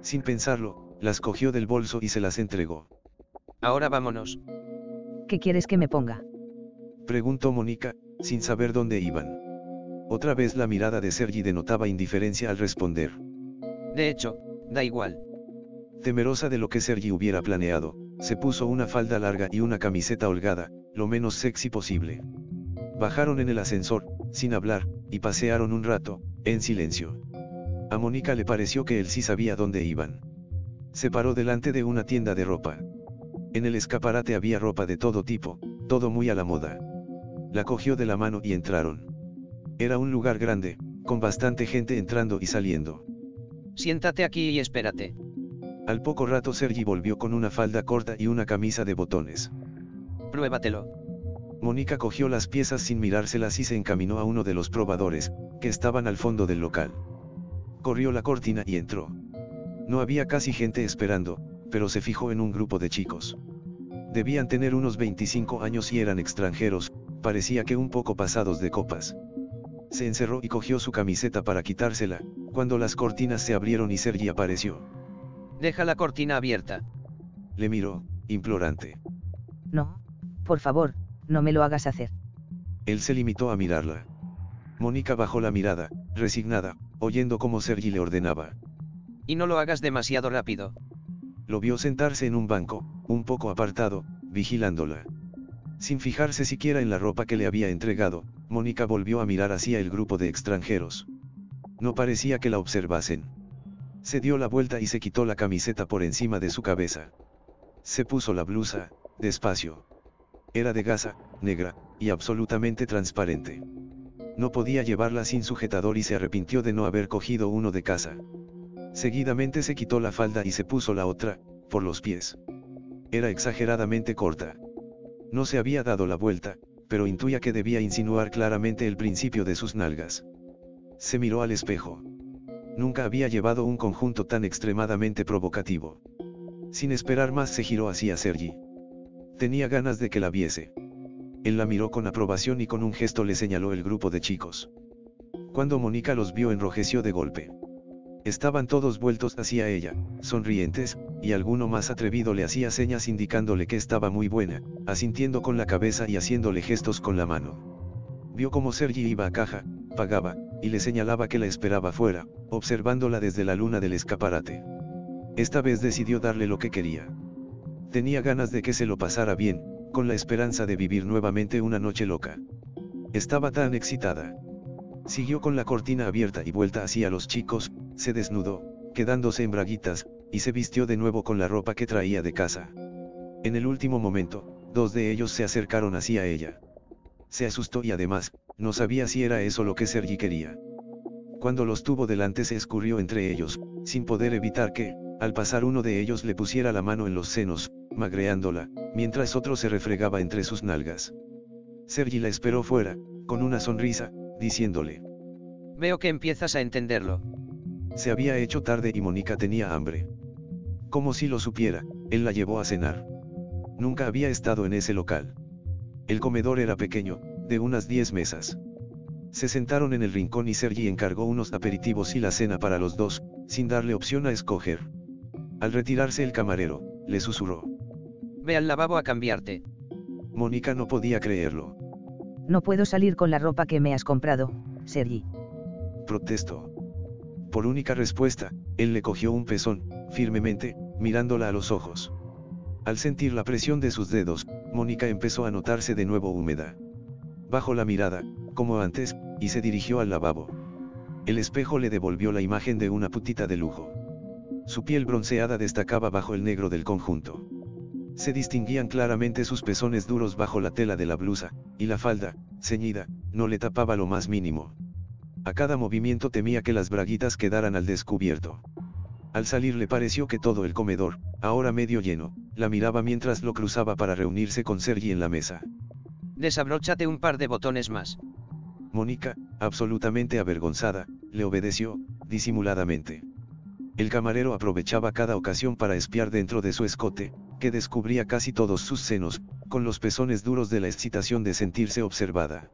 Sin pensarlo, las cogió del bolso y se las entregó. Ahora vámonos. ¿Qué quieres que me ponga? Preguntó Mónica, sin saber dónde iban. Otra vez la mirada de Sergi denotaba indiferencia al responder. De hecho, da igual. Temerosa de lo que Sergi hubiera planeado, se puso una falda larga y una camiseta holgada, lo menos sexy posible. Bajaron en el ascensor, sin hablar, y pasearon un rato, en silencio. A Mónica le pareció que él sí sabía dónde iban. Se paró delante de una tienda de ropa. En el escaparate había ropa de todo tipo, todo muy a la moda. La cogió de la mano y entraron. Era un lugar grande, con bastante gente entrando y saliendo. Siéntate aquí y espérate. Al poco rato Sergi volvió con una falda corta y una camisa de botones. Pruébatelo. Mónica cogió las piezas sin mirárselas y se encaminó a uno de los probadores, que estaban al fondo del local. Corrió la cortina y entró. No había casi gente esperando, pero se fijó en un grupo de chicos. Debían tener unos 25 años y eran extranjeros, parecía que un poco pasados de copas. Se encerró y cogió su camiseta para quitársela, cuando las cortinas se abrieron y Sergi apareció. Deja la cortina abierta. Le miró, implorante. No, por favor, no me lo hagas hacer. Él se limitó a mirarla. Mónica bajó la mirada, resignada, oyendo cómo Sergi le ordenaba. Y no lo hagas demasiado rápido. Lo vio sentarse en un banco, un poco apartado, vigilándola. Sin fijarse siquiera en la ropa que le había entregado, Mónica volvió a mirar hacia el grupo de extranjeros. No parecía que la observasen. Se dio la vuelta y se quitó la camiseta por encima de su cabeza. Se puso la blusa, despacio. Era de gasa, negra, y absolutamente transparente. No podía llevarla sin sujetador y se arrepintió de no haber cogido uno de casa. Seguidamente se quitó la falda y se puso la otra, por los pies. Era exageradamente corta. No se había dado la vuelta, pero intuía que debía insinuar claramente el principio de sus nalgas. Se miró al espejo. Nunca había llevado un conjunto tan extremadamente provocativo. Sin esperar más se giró hacia Sergi. Tenía ganas de que la viese. Él la miró con aprobación y con un gesto le señaló el grupo de chicos. Cuando Mónica los vio enrojeció de golpe. Estaban todos vueltos hacia ella, sonrientes, y alguno más atrevido le hacía señas indicándole que estaba muy buena, asintiendo con la cabeza y haciéndole gestos con la mano. Vio como Sergi iba a caja, pagaba, y le señalaba que la esperaba fuera, observándola desde la luna del escaparate. Esta vez decidió darle lo que quería. Tenía ganas de que se lo pasara bien, con la esperanza de vivir nuevamente una noche loca. Estaba tan excitada. Siguió con la cortina abierta y vuelta hacia los chicos, se desnudó, quedándose en braguitas, y se vistió de nuevo con la ropa que traía de casa. En el último momento, dos de ellos se acercaron hacia ella. Se asustó y además, no sabía si era eso lo que Sergi quería. Cuando los tuvo delante se escurrió entre ellos, sin poder evitar que, al pasar uno de ellos le pusiera la mano en los senos, magreándola, mientras otro se refregaba entre sus nalgas. Sergi la esperó fuera, con una sonrisa, diciéndole. Veo que empiezas a entenderlo. Se había hecho tarde y Mónica tenía hambre. Como si lo supiera, él la llevó a cenar. Nunca había estado en ese local. El comedor era pequeño, de unas 10 mesas. Se sentaron en el rincón y Sergi encargó unos aperitivos y la cena para los dos, sin darle opción a escoger. Al retirarse el camarero, le susurró. Ve al lavabo a cambiarte. Mónica no podía creerlo. No puedo salir con la ropa que me has comprado, Sergi. Protestó. Por única respuesta, él le cogió un pezón, firmemente, mirándola a los ojos. Al sentir la presión de sus dedos, Mónica empezó a notarse de nuevo húmeda. Bajó la mirada, como antes, y se dirigió al lavabo. El espejo le devolvió la imagen de una putita de lujo. Su piel bronceada destacaba bajo el negro del conjunto. Se distinguían claramente sus pezones duros bajo la tela de la blusa, y la falda, ceñida, no le tapaba lo más mínimo. A cada movimiento temía que las braguitas quedaran al descubierto. Al salir le pareció que todo el comedor, ahora medio lleno, la miraba mientras lo cruzaba para reunirse con Sergi en la mesa. Desabróchate un par de botones más. Mónica, absolutamente avergonzada, le obedeció, disimuladamente. El camarero aprovechaba cada ocasión para espiar dentro de su escote, que descubría casi todos sus senos, con los pezones duros de la excitación de sentirse observada.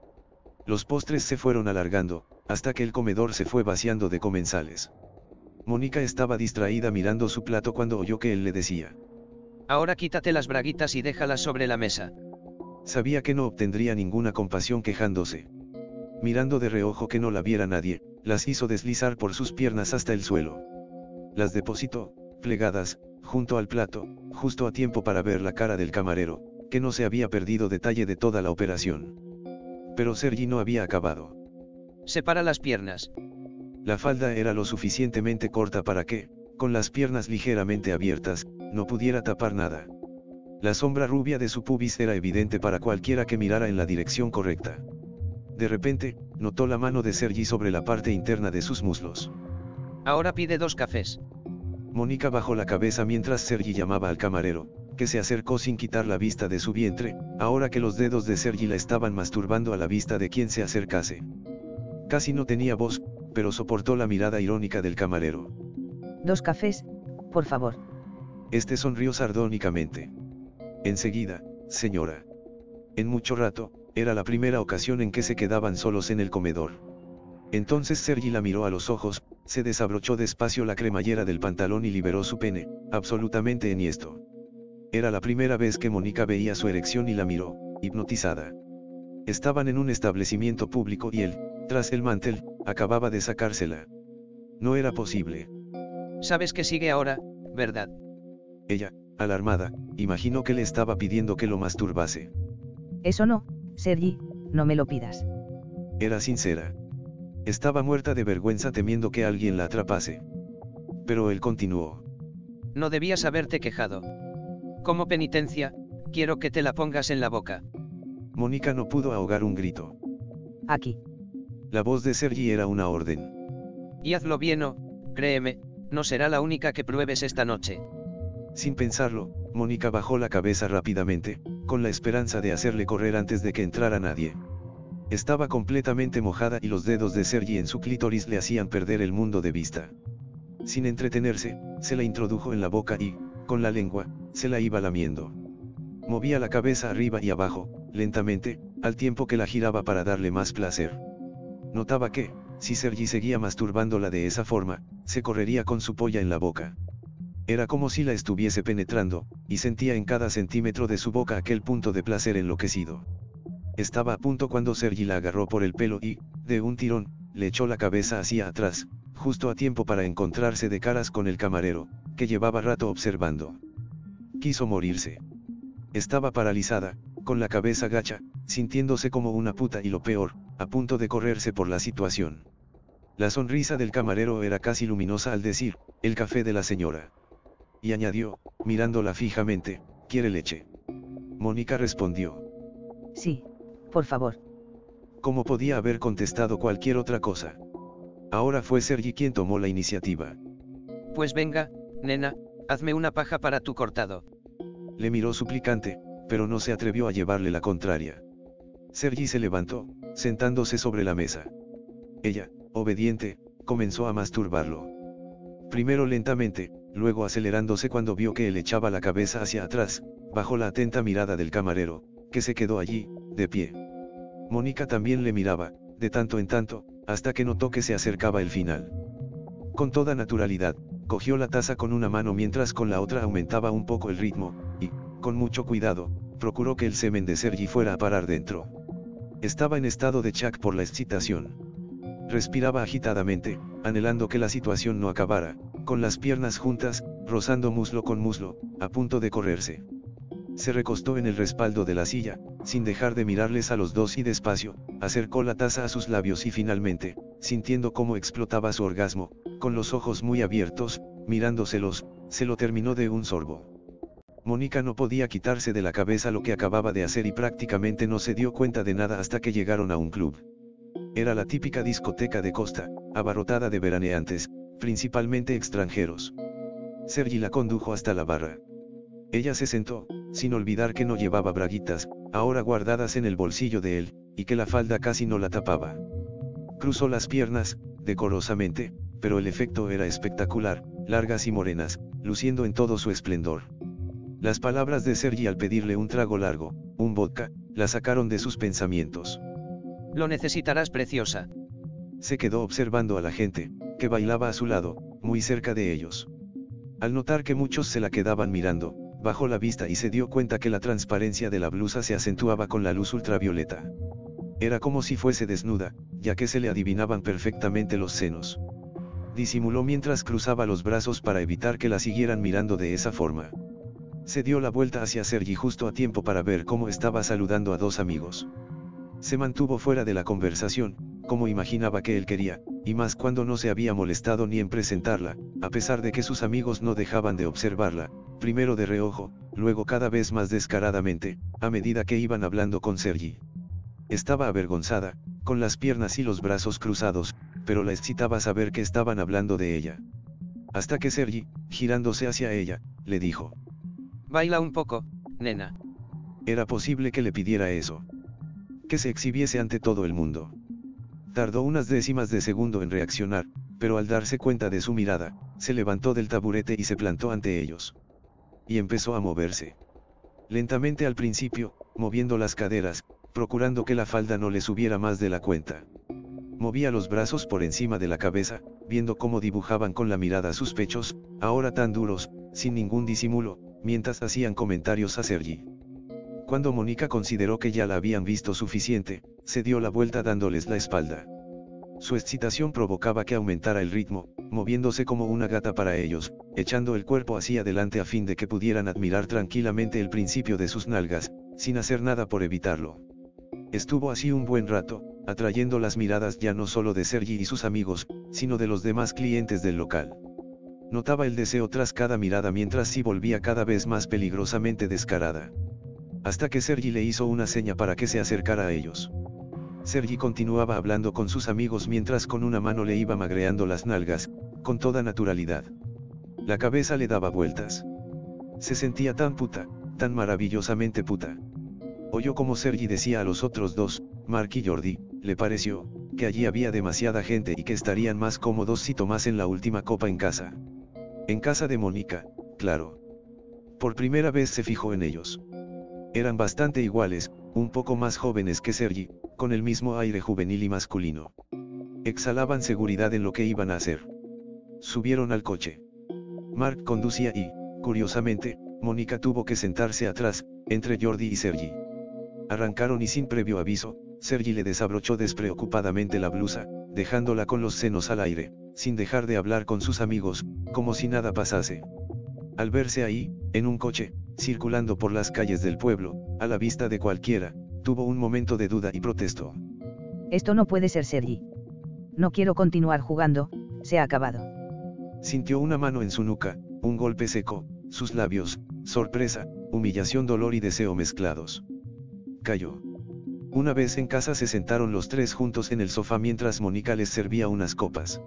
Los postres se fueron alargando, hasta que el comedor se fue vaciando de comensales. Mónica estaba distraída mirando su plato cuando oyó que él le decía. Ahora quítate las braguitas y déjalas sobre la mesa. Sabía que no obtendría ninguna compasión quejándose. Mirando de reojo que no la viera nadie, las hizo deslizar por sus piernas hasta el suelo. Las depositó, plegadas, junto al plato, justo a tiempo para ver la cara del camarero, que no se había perdido detalle de toda la operación pero Sergi no había acabado. Separa las piernas. La falda era lo suficientemente corta para que, con las piernas ligeramente abiertas, no pudiera tapar nada. La sombra rubia de su pubis era evidente para cualquiera que mirara en la dirección correcta. De repente, notó la mano de Sergi sobre la parte interna de sus muslos. Ahora pide dos cafés. Mónica bajó la cabeza mientras Sergi llamaba al camarero, que se acercó sin quitar la vista de su vientre, ahora que los dedos de Sergi la estaban masturbando a la vista de quien se acercase. Casi no tenía voz, pero soportó la mirada irónica del camarero. Dos cafés, por favor. Este sonrió sardónicamente. Enseguida, señora. En mucho rato, era la primera ocasión en que se quedaban solos en el comedor. Entonces Sergi la miró a los ojos, se desabrochó despacio la cremallera del pantalón y liberó su pene, absolutamente enhiesto. Era la primera vez que Mónica veía su erección y la miró, hipnotizada. Estaban en un establecimiento público y él, tras el mantel, acababa de sacársela. No era posible. Sabes que sigue ahora, ¿verdad? Ella, Alarmada, imaginó que le estaba pidiendo que lo masturbase. Eso no, Sergi, no me lo pidas. Era sincera. Estaba muerta de vergüenza temiendo que alguien la atrapase. Pero él continuó. No debías haberte quejado. Como penitencia, quiero que te la pongas en la boca. Mónica no pudo ahogar un grito. Aquí. La voz de Sergi era una orden. Y hazlo bien o, créeme, no será la única que pruebes esta noche. Sin pensarlo, Mónica bajó la cabeza rápidamente, con la esperanza de hacerle correr antes de que entrara nadie. Estaba completamente mojada y los dedos de Sergi en su clítoris le hacían perder el mundo de vista. Sin entretenerse, se la introdujo en la boca y, con la lengua, se la iba lamiendo. Movía la cabeza arriba y abajo, lentamente, al tiempo que la giraba para darle más placer. Notaba que, si Sergi seguía masturbándola de esa forma, se correría con su polla en la boca. Era como si la estuviese penetrando, y sentía en cada centímetro de su boca aquel punto de placer enloquecido. Estaba a punto cuando Sergi la agarró por el pelo y, de un tirón, le echó la cabeza hacia atrás, justo a tiempo para encontrarse de caras con el camarero, que llevaba rato observando. Quiso morirse. Estaba paralizada, con la cabeza gacha, sintiéndose como una puta y lo peor, a punto de correrse por la situación. La sonrisa del camarero era casi luminosa al decir, el café de la señora. Y añadió, mirándola fijamente, ¿quiere leche? Mónica respondió. Sí, por favor. Como podía haber contestado cualquier otra cosa. Ahora fue Sergi quien tomó la iniciativa. Pues venga, nena, hazme una paja para tu cortado. Le miró suplicante, pero no se atrevió a llevarle la contraria. Sergi se levantó, sentándose sobre la mesa. Ella, obediente, comenzó a masturbarlo. Primero lentamente, luego acelerándose cuando vio que él echaba la cabeza hacia atrás, bajo la atenta mirada del camarero, que se quedó allí, de pie. Mónica también le miraba, de tanto en tanto, hasta que notó que se acercaba el final. Con toda naturalidad, cogió la taza con una mano mientras con la otra aumentaba un poco el ritmo, y, con mucho cuidado, procuró que el semen de Sergi fuera a parar dentro. Estaba en estado de shock por la excitación. Respiraba agitadamente, anhelando que la situación no acabara, con las piernas juntas, rozando muslo con muslo, a punto de correrse. Se recostó en el respaldo de la silla, sin dejar de mirarles a los dos y despacio, acercó la taza a sus labios y finalmente, sintiendo cómo explotaba su orgasmo, con los ojos muy abiertos, mirándoselos, se lo terminó de un sorbo. Mónica no podía quitarse de la cabeza lo que acababa de hacer y prácticamente no se dio cuenta de nada hasta que llegaron a un club. Era la típica discoteca de costa, abarrotada de veraneantes, principalmente extranjeros. Sergi la condujo hasta la barra. Ella se sentó, sin olvidar que no llevaba braguitas, ahora guardadas en el bolsillo de él, y que la falda casi no la tapaba. Cruzó las piernas, decorosamente, pero el efecto era espectacular, largas y morenas, luciendo en todo su esplendor. Las palabras de Sergi al pedirle un trago largo, un vodka, la sacaron de sus pensamientos. Lo necesitarás preciosa. Se quedó observando a la gente, que bailaba a su lado, muy cerca de ellos. Al notar que muchos se la quedaban mirando, bajó la vista y se dio cuenta que la transparencia de la blusa se acentuaba con la luz ultravioleta. Era como si fuese desnuda, ya que se le adivinaban perfectamente los senos. Disimuló mientras cruzaba los brazos para evitar que la siguieran mirando de esa forma. Se dio la vuelta hacia Sergi justo a tiempo para ver cómo estaba saludando a dos amigos. Se mantuvo fuera de la conversación, como imaginaba que él quería, y más cuando no se había molestado ni en presentarla, a pesar de que sus amigos no dejaban de observarla, primero de reojo, luego cada vez más descaradamente, a medida que iban hablando con Sergi. Estaba avergonzada, con las piernas y los brazos cruzados, pero la excitaba saber que estaban hablando de ella. Hasta que Sergi, girándose hacia ella, le dijo. Baila un poco, nena. Era posible que le pidiera eso. Que se exhibiese ante todo el mundo. Tardó unas décimas de segundo en reaccionar, pero al darse cuenta de su mirada, se levantó del taburete y se plantó ante ellos. Y empezó a moverse. Lentamente al principio, moviendo las caderas, procurando que la falda no le subiera más de la cuenta. Movía los brazos por encima de la cabeza, viendo cómo dibujaban con la mirada sus pechos, ahora tan duros, sin ningún disimulo, mientras hacían comentarios a Sergi. Cuando Mónica consideró que ya la habían visto suficiente, se dio la vuelta dándoles la espalda. Su excitación provocaba que aumentara el ritmo, moviéndose como una gata para ellos, echando el cuerpo hacia adelante a fin de que pudieran admirar tranquilamente el principio de sus nalgas, sin hacer nada por evitarlo. Estuvo así un buen rato, atrayendo las miradas ya no solo de Sergi y sus amigos, sino de los demás clientes del local. Notaba el deseo tras cada mirada mientras sí volvía cada vez más peligrosamente descarada. Hasta que Sergi le hizo una seña para que se acercara a ellos. Sergi continuaba hablando con sus amigos mientras con una mano le iba magreando las nalgas, con toda naturalidad. La cabeza le daba vueltas. Se sentía tan puta, tan maravillosamente puta. Oyó como Sergi decía a los otros dos, Mark y Jordi, le pareció, que allí había demasiada gente y que estarían más cómodos si tomasen la última copa en casa. En casa de Mónica, claro. Por primera vez se fijó en ellos. Eran bastante iguales, un poco más jóvenes que Sergi, con el mismo aire juvenil y masculino. Exhalaban seguridad en lo que iban a hacer. Subieron al coche. Mark conducía y, curiosamente, Mónica tuvo que sentarse atrás, entre Jordi y Sergi. Arrancaron y sin previo aviso, Sergi le desabrochó despreocupadamente la blusa, dejándola con los senos al aire, sin dejar de hablar con sus amigos, como si nada pasase. Al verse ahí, en un coche, circulando por las calles del pueblo, a la vista de cualquiera, tuvo un momento de duda y protestó. Esto no puede ser Sergi. No quiero continuar jugando, se ha acabado. Sintió una mano en su nuca, un golpe seco, sus labios, sorpresa, humillación, dolor y deseo mezclados. Cayó. Una vez en casa se sentaron los tres juntos en el sofá mientras Mónica les servía unas copas.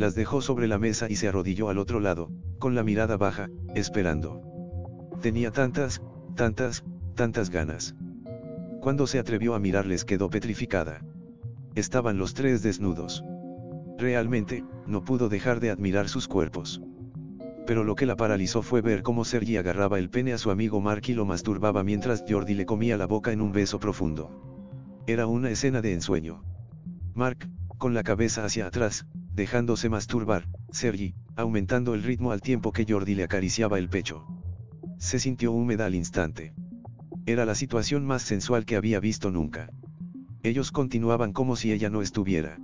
Las dejó sobre la mesa y se arrodilló al otro lado, con la mirada baja, esperando. Tenía tantas, tantas, tantas ganas. Cuando se atrevió a mirarles quedó petrificada. Estaban los tres desnudos. Realmente, no pudo dejar de admirar sus cuerpos. Pero lo que la paralizó fue ver cómo Sergi agarraba el pene a su amigo Mark y lo masturbaba mientras Jordi le comía la boca en un beso profundo. Era una escena de ensueño. Mark, con la cabeza hacia atrás, dejándose masturbar, Sergi, aumentando el ritmo al tiempo que Jordi le acariciaba el pecho. Se sintió húmeda al instante. Era la situación más sensual que había visto nunca. Ellos continuaban como si ella no estuviera.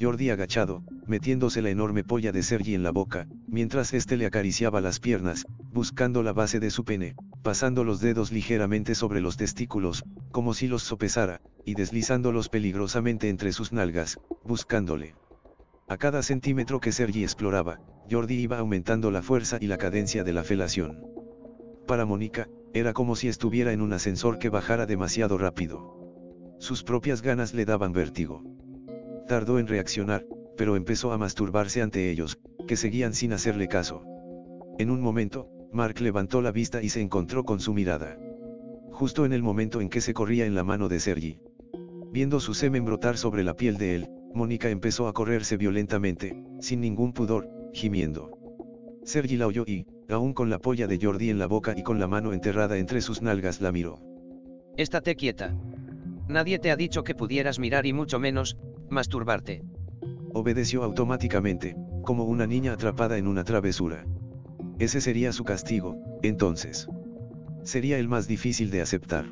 Jordi agachado, metiéndose la enorme polla de Sergi en la boca, mientras éste le acariciaba las piernas, buscando la base de su pene, pasando los dedos ligeramente sobre los testículos, como si los sopesara, y deslizándolos peligrosamente entre sus nalgas, buscándole. A cada centímetro que Sergi exploraba, Jordi iba aumentando la fuerza y la cadencia de la felación. Para Mónica, era como si estuviera en un ascensor que bajara demasiado rápido. Sus propias ganas le daban vértigo. Tardó en reaccionar, pero empezó a masturbarse ante ellos, que seguían sin hacerle caso. En un momento, Mark levantó la vista y se encontró con su mirada. Justo en el momento en que se corría en la mano de Sergi. Viendo su semen brotar sobre la piel de él, Mónica empezó a correrse violentamente, sin ningún pudor, gimiendo. Sergi la oyó y, aún con la polla de Jordi en la boca y con la mano enterrada entre sus nalgas la miró. Estate quieta. Nadie te ha dicho que pudieras mirar y mucho menos, masturbarte. Obedeció automáticamente, como una niña atrapada en una travesura. Ese sería su castigo, entonces. Sería el más difícil de aceptar.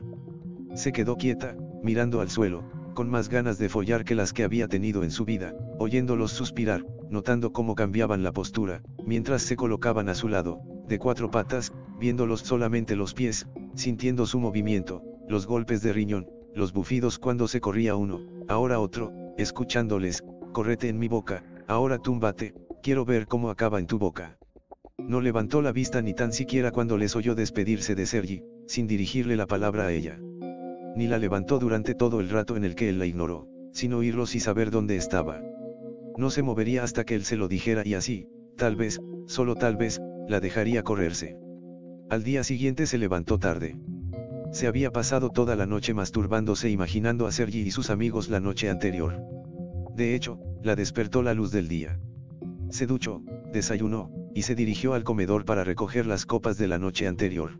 Se quedó quieta, mirando al suelo, con más ganas de follar que las que había tenido en su vida, oyéndolos suspirar, notando cómo cambiaban la postura, mientras se colocaban a su lado, de cuatro patas, viéndolos solamente los pies, sintiendo su movimiento, los golpes de riñón, los bufidos cuando se corría uno, ahora otro, escuchándoles, correte en mi boca, ahora túmbate, quiero ver cómo acaba en tu boca. No levantó la vista ni tan siquiera cuando les oyó despedirse de Sergi, sin dirigirle la palabra a ella. Ni la levantó durante todo el rato en el que él la ignoró, sin oírlos y saber dónde estaba. No se movería hasta que él se lo dijera y así, tal vez, solo tal vez, la dejaría correrse. Al día siguiente se levantó tarde. Se había pasado toda la noche masturbándose imaginando a Sergi y sus amigos la noche anterior. De hecho, la despertó la luz del día. Se duchó, desayunó, y se dirigió al comedor para recoger las copas de la noche anterior.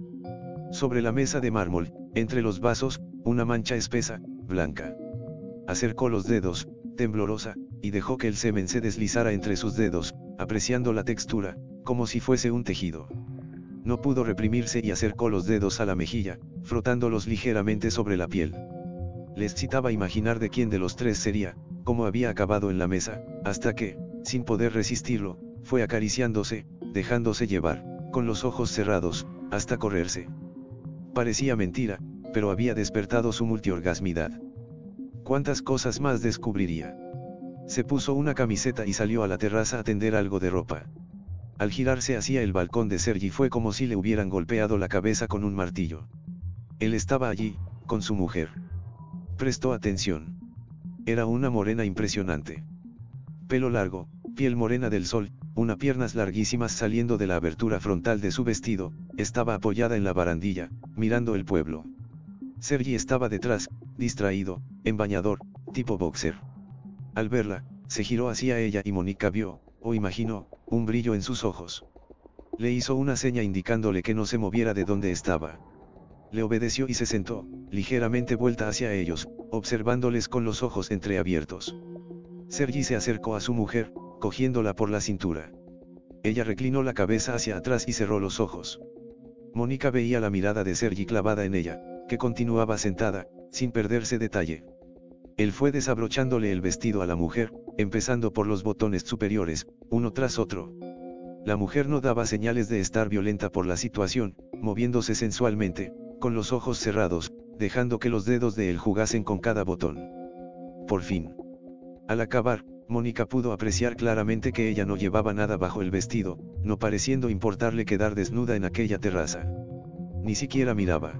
Sobre la mesa de mármol, entre los vasos, una mancha espesa, blanca. Acercó los dedos, temblorosa, y dejó que el semen se deslizara entre sus dedos, apreciando la textura, como si fuese un tejido. No pudo reprimirse y acercó los dedos a la mejilla, frotándolos ligeramente sobre la piel. le excitaba imaginar de quién de los tres sería, cómo había acabado en la mesa, hasta que, sin poder resistirlo, fue acariciándose, dejándose llevar, con los ojos cerrados, hasta correrse. Parecía mentira, pero había despertado su multiorgasmidad. ¿Cuántas cosas más descubriría? Se puso una camiseta y salió a la terraza a tender algo de ropa. Al girarse hacia el balcón de Sergi fue como si le hubieran golpeado la cabeza con un martillo. Él estaba allí, con su mujer. Prestó atención. Era una morena impresionante. Pelo largo, piel morena del sol, unas piernas larguísimas saliendo de la abertura frontal de su vestido, estaba apoyada en la barandilla, mirando el pueblo. Sergi estaba detrás, distraído, en bañador, tipo boxer. Al verla, se giró hacia ella y Mónica vio, o imaginó, un brillo en sus ojos. Le hizo una seña indicándole que no se moviera de donde estaba. Le obedeció y se sentó, ligeramente vuelta hacia ellos, observándoles con los ojos entreabiertos. Sergi se acercó a su mujer, cogiéndola por la cintura. Ella reclinó la cabeza hacia atrás y cerró los ojos. Mónica veía la mirada de Sergi clavada en ella, que continuaba sentada, sin perderse detalle. Él fue desabrochándole el vestido a la mujer, empezando por los botones superiores, uno tras otro. La mujer no daba señales de estar violenta por la situación, moviéndose sensualmente, con los ojos cerrados, dejando que los dedos de él jugasen con cada botón. Por fin. Al acabar, Mónica pudo apreciar claramente que ella no llevaba nada bajo el vestido, no pareciendo importarle quedar desnuda en aquella terraza. Ni siquiera miraba.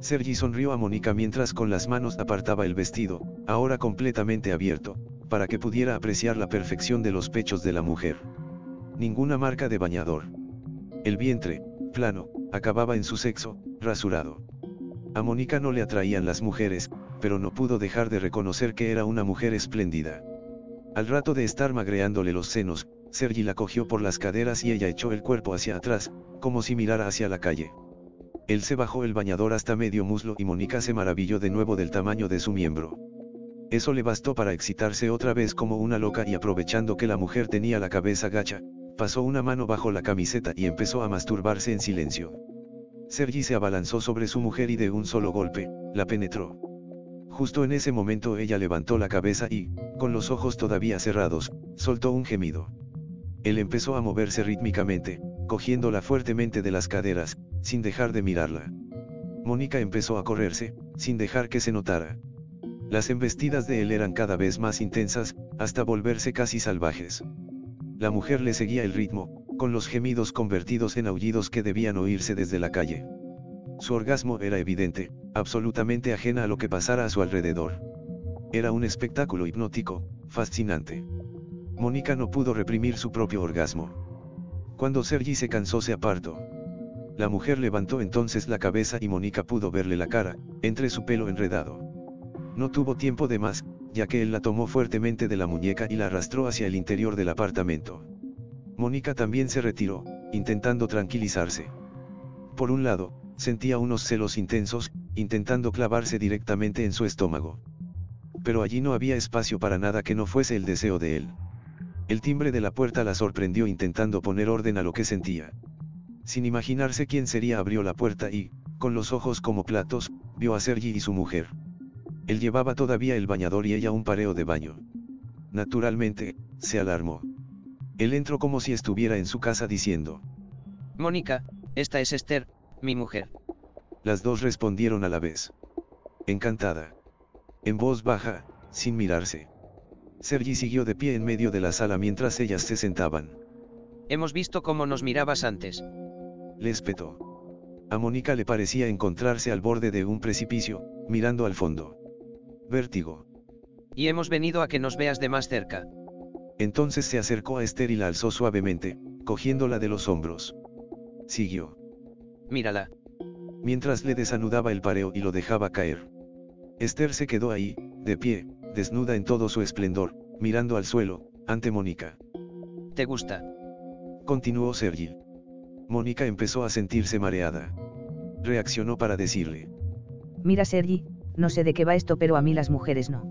Sergi sonrió a Mónica mientras con las manos apartaba el vestido, ahora completamente abierto, para que pudiera apreciar la perfección de los pechos de la mujer. Ninguna marca de bañador. El vientre, plano, acababa en su sexo, rasurado. A Mónica no le atraían las mujeres, pero no pudo dejar de reconocer que era una mujer espléndida. Al rato de estar magreándole los senos, Sergi la cogió por las caderas y ella echó el cuerpo hacia atrás, como si mirara hacia la calle. Él se bajó el bañador hasta medio muslo y Mónica se maravilló de nuevo del tamaño de su miembro. Eso le bastó para excitarse otra vez como una loca y aprovechando que la mujer tenía la cabeza gacha, pasó una mano bajo la camiseta y empezó a masturbarse en silencio. Sergi se abalanzó sobre su mujer y de un solo golpe, la penetró. Justo en ese momento ella levantó la cabeza y, con los ojos todavía cerrados, soltó un gemido. Él empezó a moverse rítmicamente, cogiéndola fuertemente de las caderas, sin dejar de mirarla. Mónica empezó a correrse, sin dejar que se notara. Las embestidas de él eran cada vez más intensas, hasta volverse casi salvajes. La mujer le seguía el ritmo, con los gemidos convertidos en aullidos que debían oírse desde la calle. Su orgasmo era evidente, absolutamente ajena a lo que pasara a su alrededor. Era un espectáculo hipnótico, fascinante. Mónica no pudo reprimir su propio orgasmo. Cuando Sergi se cansó se apartó. La mujer levantó entonces la cabeza y Mónica pudo verle la cara, entre su pelo enredado. No tuvo tiempo de más, ya que él la tomó fuertemente de la muñeca y la arrastró hacia el interior del apartamento. Mónica también se retiró, intentando tranquilizarse. Por un lado, sentía unos celos intensos, intentando clavarse directamente en su estómago. Pero allí no había espacio para nada que no fuese el deseo de él. El timbre de la puerta la sorprendió intentando poner orden a lo que sentía. Sin imaginarse quién sería abrió la puerta y, con los ojos como platos, vio a Sergi y su mujer. Él llevaba todavía el bañador y ella un pareo de baño. Naturalmente, se alarmó. Él entró como si estuviera en su casa diciendo. Mónica, esta es Esther, mi mujer. Las dos respondieron a la vez. Encantada. En voz baja, sin mirarse. Sergi siguió de pie en medio de la sala mientras ellas se sentaban. Hemos visto cómo nos mirabas antes. Le espetó. A Mónica le parecía encontrarse al borde de un precipicio, mirando al fondo vértigo. Y hemos venido a que nos veas de más cerca. Entonces se acercó a Esther y la alzó suavemente, cogiéndola de los hombros. Siguió. Mírala. Mientras le desanudaba el pareo y lo dejaba caer. Esther se quedó ahí, de pie, desnuda en todo su esplendor, mirando al suelo, ante Mónica. ¿Te gusta? Continuó Sergi. Mónica empezó a sentirse mareada. Reaccionó para decirle. Mira Sergi, no sé de qué va esto, pero a mí las mujeres no.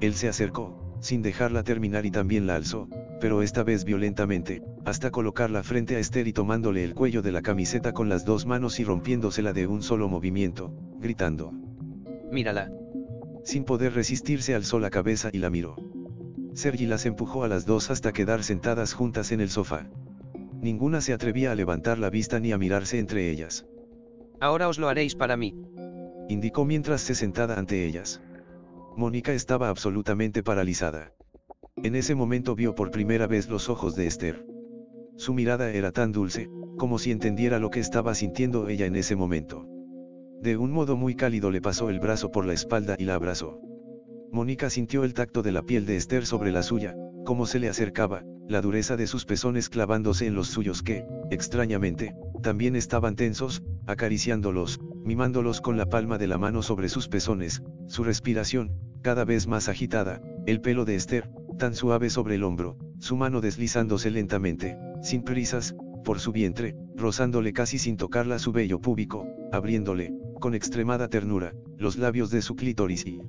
Él se acercó, sin dejarla terminar y también la alzó, pero esta vez violentamente, hasta colocarla frente a Esther y tomándole el cuello de la camiseta con las dos manos y rompiéndosela de un solo movimiento, gritando. Mírala. Sin poder resistirse alzó la cabeza y la miró. Sergi las empujó a las dos hasta quedar sentadas juntas en el sofá. Ninguna se atrevía a levantar la vista ni a mirarse entre ellas. Ahora os lo haréis para mí. Indicó mientras se sentada ante ellas. Mónica estaba absolutamente paralizada. En ese momento vio por primera vez los ojos de Esther. Su mirada era tan dulce, como si entendiera lo que estaba sintiendo ella en ese momento. De un modo muy cálido le pasó el brazo por la espalda y la abrazó. Mónica sintió el tacto de la piel de Esther sobre la suya, como se le acercaba, la dureza de sus pezones clavándose en los suyos que, extrañamente, también estaban tensos, acariciándolos, mimándolos con la palma de la mano sobre sus pezones, su respiración, cada vez más agitada, el pelo de Esther, tan suave sobre el hombro, su mano deslizándose lentamente, sin prisas, por su vientre, rozándole casi sin tocarla su vello púbico, abriéndole, con extremada ternura, los labios de su clítoris y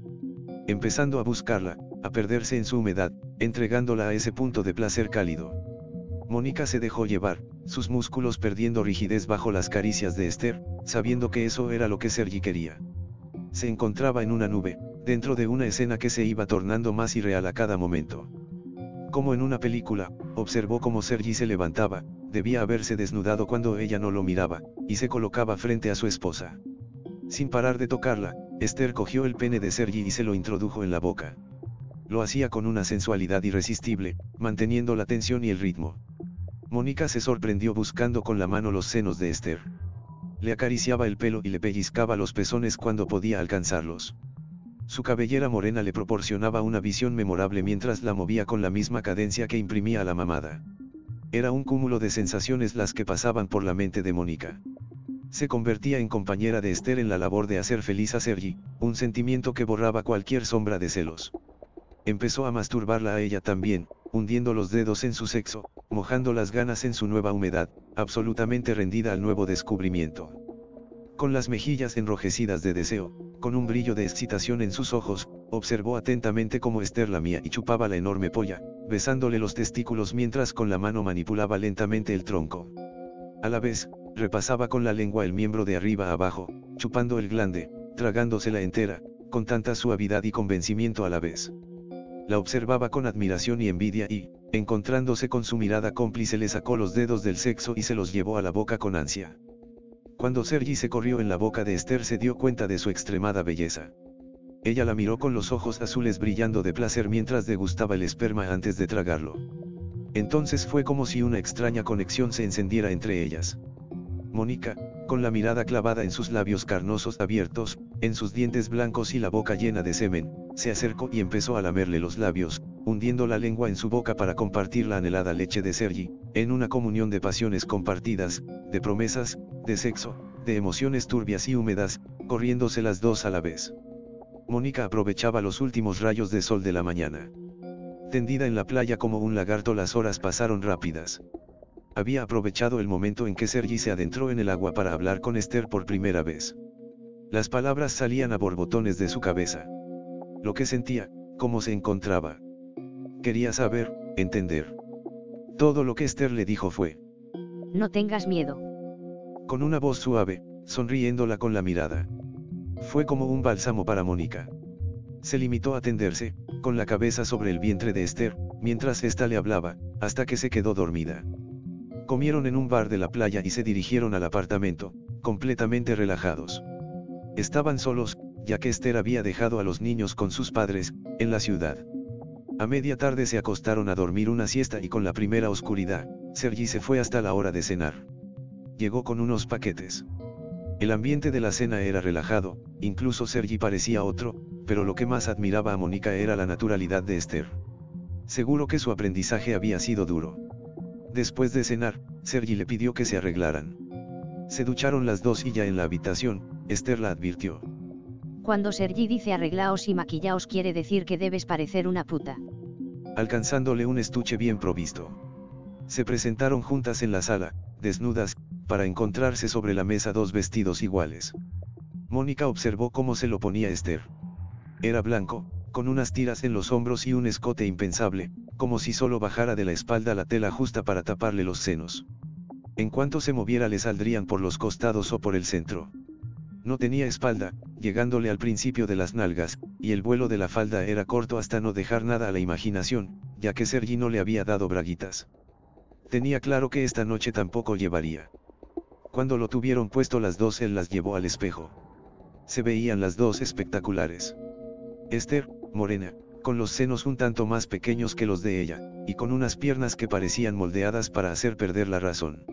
empezando a buscarla, a perderse en su humedad, entregándola a ese punto de placer cálido. Mónica se dejó llevar, sus músculos perdiendo rigidez bajo las caricias de Esther, sabiendo que eso era lo que Sergi quería. Se encontraba en una nube, dentro de una escena que se iba tornando más irreal a cada momento. Como en una película, observó cómo Sergi se levantaba, debía haberse desnudado cuando ella no lo miraba, y se colocaba frente a su esposa. Sin parar de tocarla, Esther cogió el pene de Sergi y se lo introdujo en la boca. Lo hacía con una sensualidad irresistible, manteniendo la tensión y el ritmo. Mónica se sorprendió buscando con la mano los senos de Esther. Le acariciaba el pelo y le pellizcaba los pezones cuando podía alcanzarlos. Su cabellera morena le proporcionaba una visión memorable mientras la movía con la misma cadencia que imprimía a la mamada. Era un cúmulo de sensaciones las que pasaban por la mente de Mónica. Se convertía en compañera de Esther en la labor de hacer feliz a Sergi, un sentimiento que borraba cualquier sombra de celos. Empezó a masturbarla a ella también, hundiendo los dedos en su sexo, mojando las ganas en su nueva humedad, absolutamente rendida al nuevo descubrimiento. Con las mejillas enrojecidas de deseo, con un brillo de excitación en sus ojos, observó atentamente cómo Esther lamía y chupaba la enorme polla, besándole los testículos mientras con la mano manipulaba lentamente el tronco. A la vez, repasaba con la lengua el miembro de arriba a abajo, chupando el glande, tragándosela entera, con tanta suavidad y convencimiento a la vez. La observaba con admiración y envidia y, encontrándose con su mirada cómplice le sacó los dedos del sexo y se los llevó a la boca con ansia. Cuando Sergi se corrió en la boca de Esther se dio cuenta de su extremada belleza. Ella la miró con los ojos azules brillando de placer mientras degustaba el esperma antes de tragarlo. Entonces fue como si una extraña conexión se encendiera entre ellas. Mónica, con la mirada clavada en sus labios carnosos abiertos, en sus dientes blancos y la boca llena de semen, se acercó y empezó a lamerle los labios, hundiendo la lengua en su boca para compartir la anhelada leche de Sergi, en una comunión de pasiones compartidas, de promesas, de sexo, de emociones turbias y húmedas, corriéndose las dos a la vez. Mónica aprovechaba los últimos rayos de sol de la mañana. Tendida en la playa como un lagarto las horas pasaron rápidas. Había aprovechado el momento en que Sergi se adentró en el agua para hablar con Esther por primera vez. Las palabras salían a borbotones de su cabeza. Lo que sentía, cómo se encontraba. Quería saber, entender. Todo lo que Esther le dijo fue. No tengas miedo. Con una voz suave, sonriéndola con la mirada. Fue como un bálsamo para Mónica. Se limitó a tenderse, con la cabeza sobre el vientre de Esther, mientras ésta le hablaba, hasta que se quedó dormida. Comieron en un bar de la playa y se dirigieron al apartamento, completamente relajados. Estaban solos, ya que Esther había dejado a los niños con sus padres, en la ciudad. A media tarde se acostaron a dormir una siesta y con la primera oscuridad, Sergi se fue hasta la hora de cenar. Llegó con unos paquetes. El ambiente de la cena era relajado, incluso Sergi parecía otro, pero lo que más admiraba a Mónica era la naturalidad de Esther. Seguro que su aprendizaje había sido duro. Después de cenar, Sergi le pidió que se arreglaran. Se ducharon las dos y ya en la habitación, Esther la advirtió. Cuando Sergi dice arreglaos y maquillaos quiere decir que debes parecer una puta. Alcanzándole un estuche bien provisto. Se presentaron juntas en la sala, desnudas, para encontrarse sobre la mesa dos vestidos iguales. Mónica observó cómo se lo ponía Esther. Era blanco, con unas tiras en los hombros y un escote impensable, como si solo bajara de la espalda la tela justa para taparle los senos. En cuanto se moviera le saldrían por los costados o por el centro. No tenía espalda, llegándole al principio de las nalgas, y el vuelo de la falda era corto hasta no dejar nada a la imaginación, ya que Sergi no le había dado braguitas. Tenía claro que esta noche tampoco llevaría. Cuando lo tuvieron puesto las dos él las llevó al espejo. Se veían las dos espectaculares. Esther, morena, con los senos un tanto más pequeños que los de ella, y con unas piernas que parecían moldeadas para hacer perder la razón.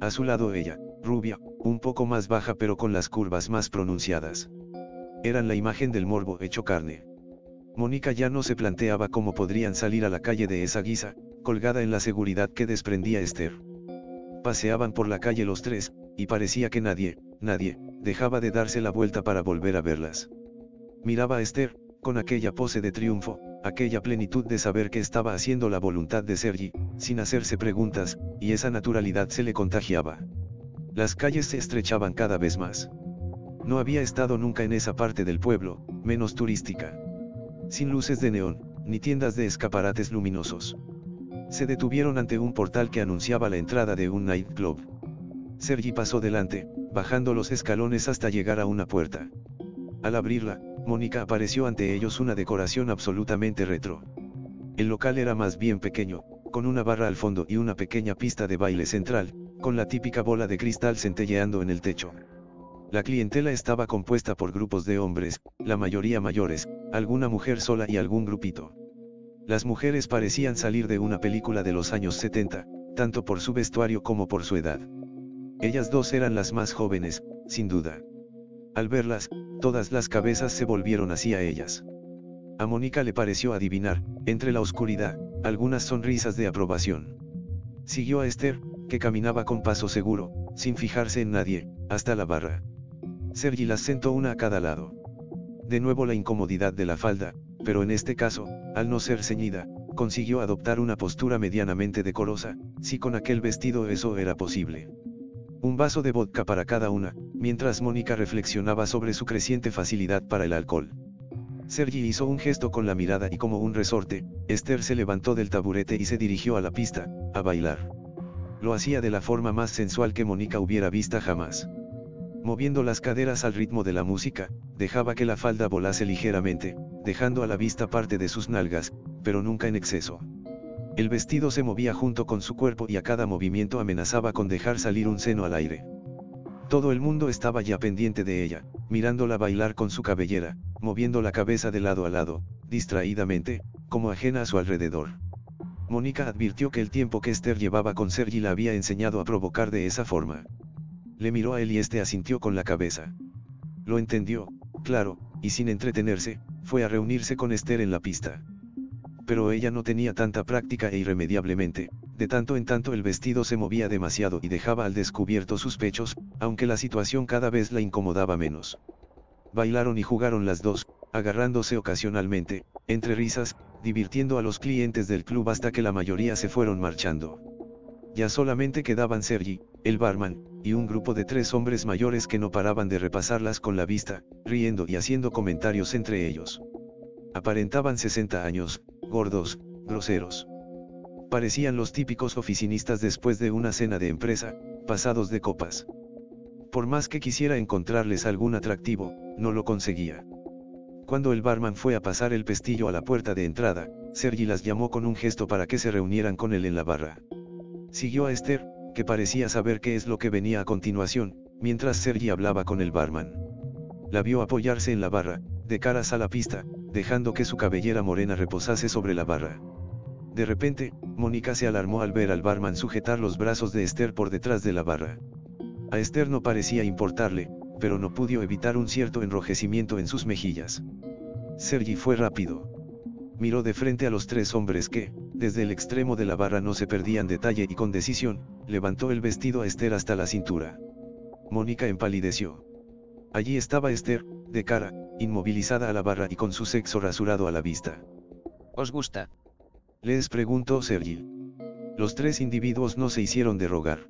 A su lado ella, rubia, un poco más baja pero con las curvas más pronunciadas. Eran la imagen del morbo hecho carne. Mónica ya no se planteaba cómo podrían salir a la calle de esa guisa, colgada en la seguridad que desprendía Esther. Paseaban por la calle los tres, y parecía que nadie, nadie, dejaba de darse la vuelta para volver a verlas. Miraba a Esther, con aquella pose de triunfo, aquella plenitud de saber que estaba haciendo la voluntad de Sergi, sin hacerse preguntas, y esa naturalidad se le contagiaba. Las calles se estrechaban cada vez más. No había estado nunca en esa parte del pueblo, menos turística. Sin luces de neón, ni tiendas de escaparates luminosos. Se detuvieron ante un portal que anunciaba la entrada de un nightclub. Sergi pasó delante, bajando los escalones hasta llegar a una puerta. Al abrirla, Mónica apareció ante ellos una decoración absolutamente retro. El local era más bien pequeño, con una barra al fondo y una pequeña pista de baile central, con la típica bola de cristal centelleando en el techo. La clientela estaba compuesta por grupos de hombres, la mayoría mayores, alguna mujer sola y algún grupito. Las mujeres parecían salir de una película de los años 70, tanto por su vestuario como por su edad. Ellas dos eran las más jóvenes, sin duda. Al verlas, todas las cabezas se volvieron hacia ellas. A Mónica le pareció adivinar, entre la oscuridad, algunas sonrisas de aprobación. Siguió a Esther, que caminaba con paso seguro, sin fijarse en nadie, hasta la barra. Sergi las sentó una a cada lado. De nuevo la incomodidad de la falda, pero en este caso, al no ser ceñida, consiguió adoptar una postura medianamente decorosa, si con aquel vestido eso era posible. Un vaso de vodka para cada una, mientras Mónica reflexionaba sobre su creciente facilidad para el alcohol. Sergi hizo un gesto con la mirada y como un resorte, Esther se levantó del taburete y se dirigió a la pista, a bailar. Lo hacía de la forma más sensual que Mónica hubiera vista jamás. Moviendo las caderas al ritmo de la música, dejaba que la falda volase ligeramente, dejando a la vista parte de sus nalgas, pero nunca en exceso. El vestido se movía junto con su cuerpo y a cada movimiento amenazaba con dejar salir un seno al aire. Todo el mundo estaba ya pendiente de ella, mirándola bailar con su cabellera, moviendo la cabeza de lado a lado, distraídamente, como ajena a su alrededor. Mónica advirtió que el tiempo que Esther llevaba con Sergi la había enseñado a provocar de esa forma. Le miró a él y este asintió con la cabeza. Lo entendió, claro, y sin entretenerse, fue a reunirse con Esther en la pista pero ella no tenía tanta práctica e irremediablemente, de tanto en tanto el vestido se movía demasiado y dejaba al descubierto sus pechos, aunque la situación cada vez la incomodaba menos. Bailaron y jugaron las dos, agarrándose ocasionalmente, entre risas, divirtiendo a los clientes del club hasta que la mayoría se fueron marchando. Ya solamente quedaban Sergi, el barman, y un grupo de tres hombres mayores que no paraban de repasarlas con la vista, riendo y haciendo comentarios entre ellos. Aparentaban 60 años, gordos, groseros. Parecían los típicos oficinistas después de una cena de empresa, pasados de copas. Por más que quisiera encontrarles algún atractivo, no lo conseguía. Cuando el barman fue a pasar el pestillo a la puerta de entrada, Sergi las llamó con un gesto para que se reunieran con él en la barra. Siguió a Esther, que parecía saber qué es lo que venía a continuación, mientras Sergi hablaba con el barman. La vio apoyarse en la barra, de caras a la pista, dejando que su cabellera morena reposase sobre la barra. De repente, Mónica se alarmó al ver al barman sujetar los brazos de Esther por detrás de la barra. A Esther no parecía importarle, pero no pudo evitar un cierto enrojecimiento en sus mejillas. Sergi fue rápido. Miró de frente a los tres hombres que, desde el extremo de la barra no se perdían detalle y con decisión, levantó el vestido a Esther hasta la cintura. Mónica empalideció. Allí estaba Esther, de cara, inmovilizada a la barra y con su sexo rasurado a la vista. ¿Os gusta? Les preguntó Sergi. Los tres individuos no se hicieron de rogar.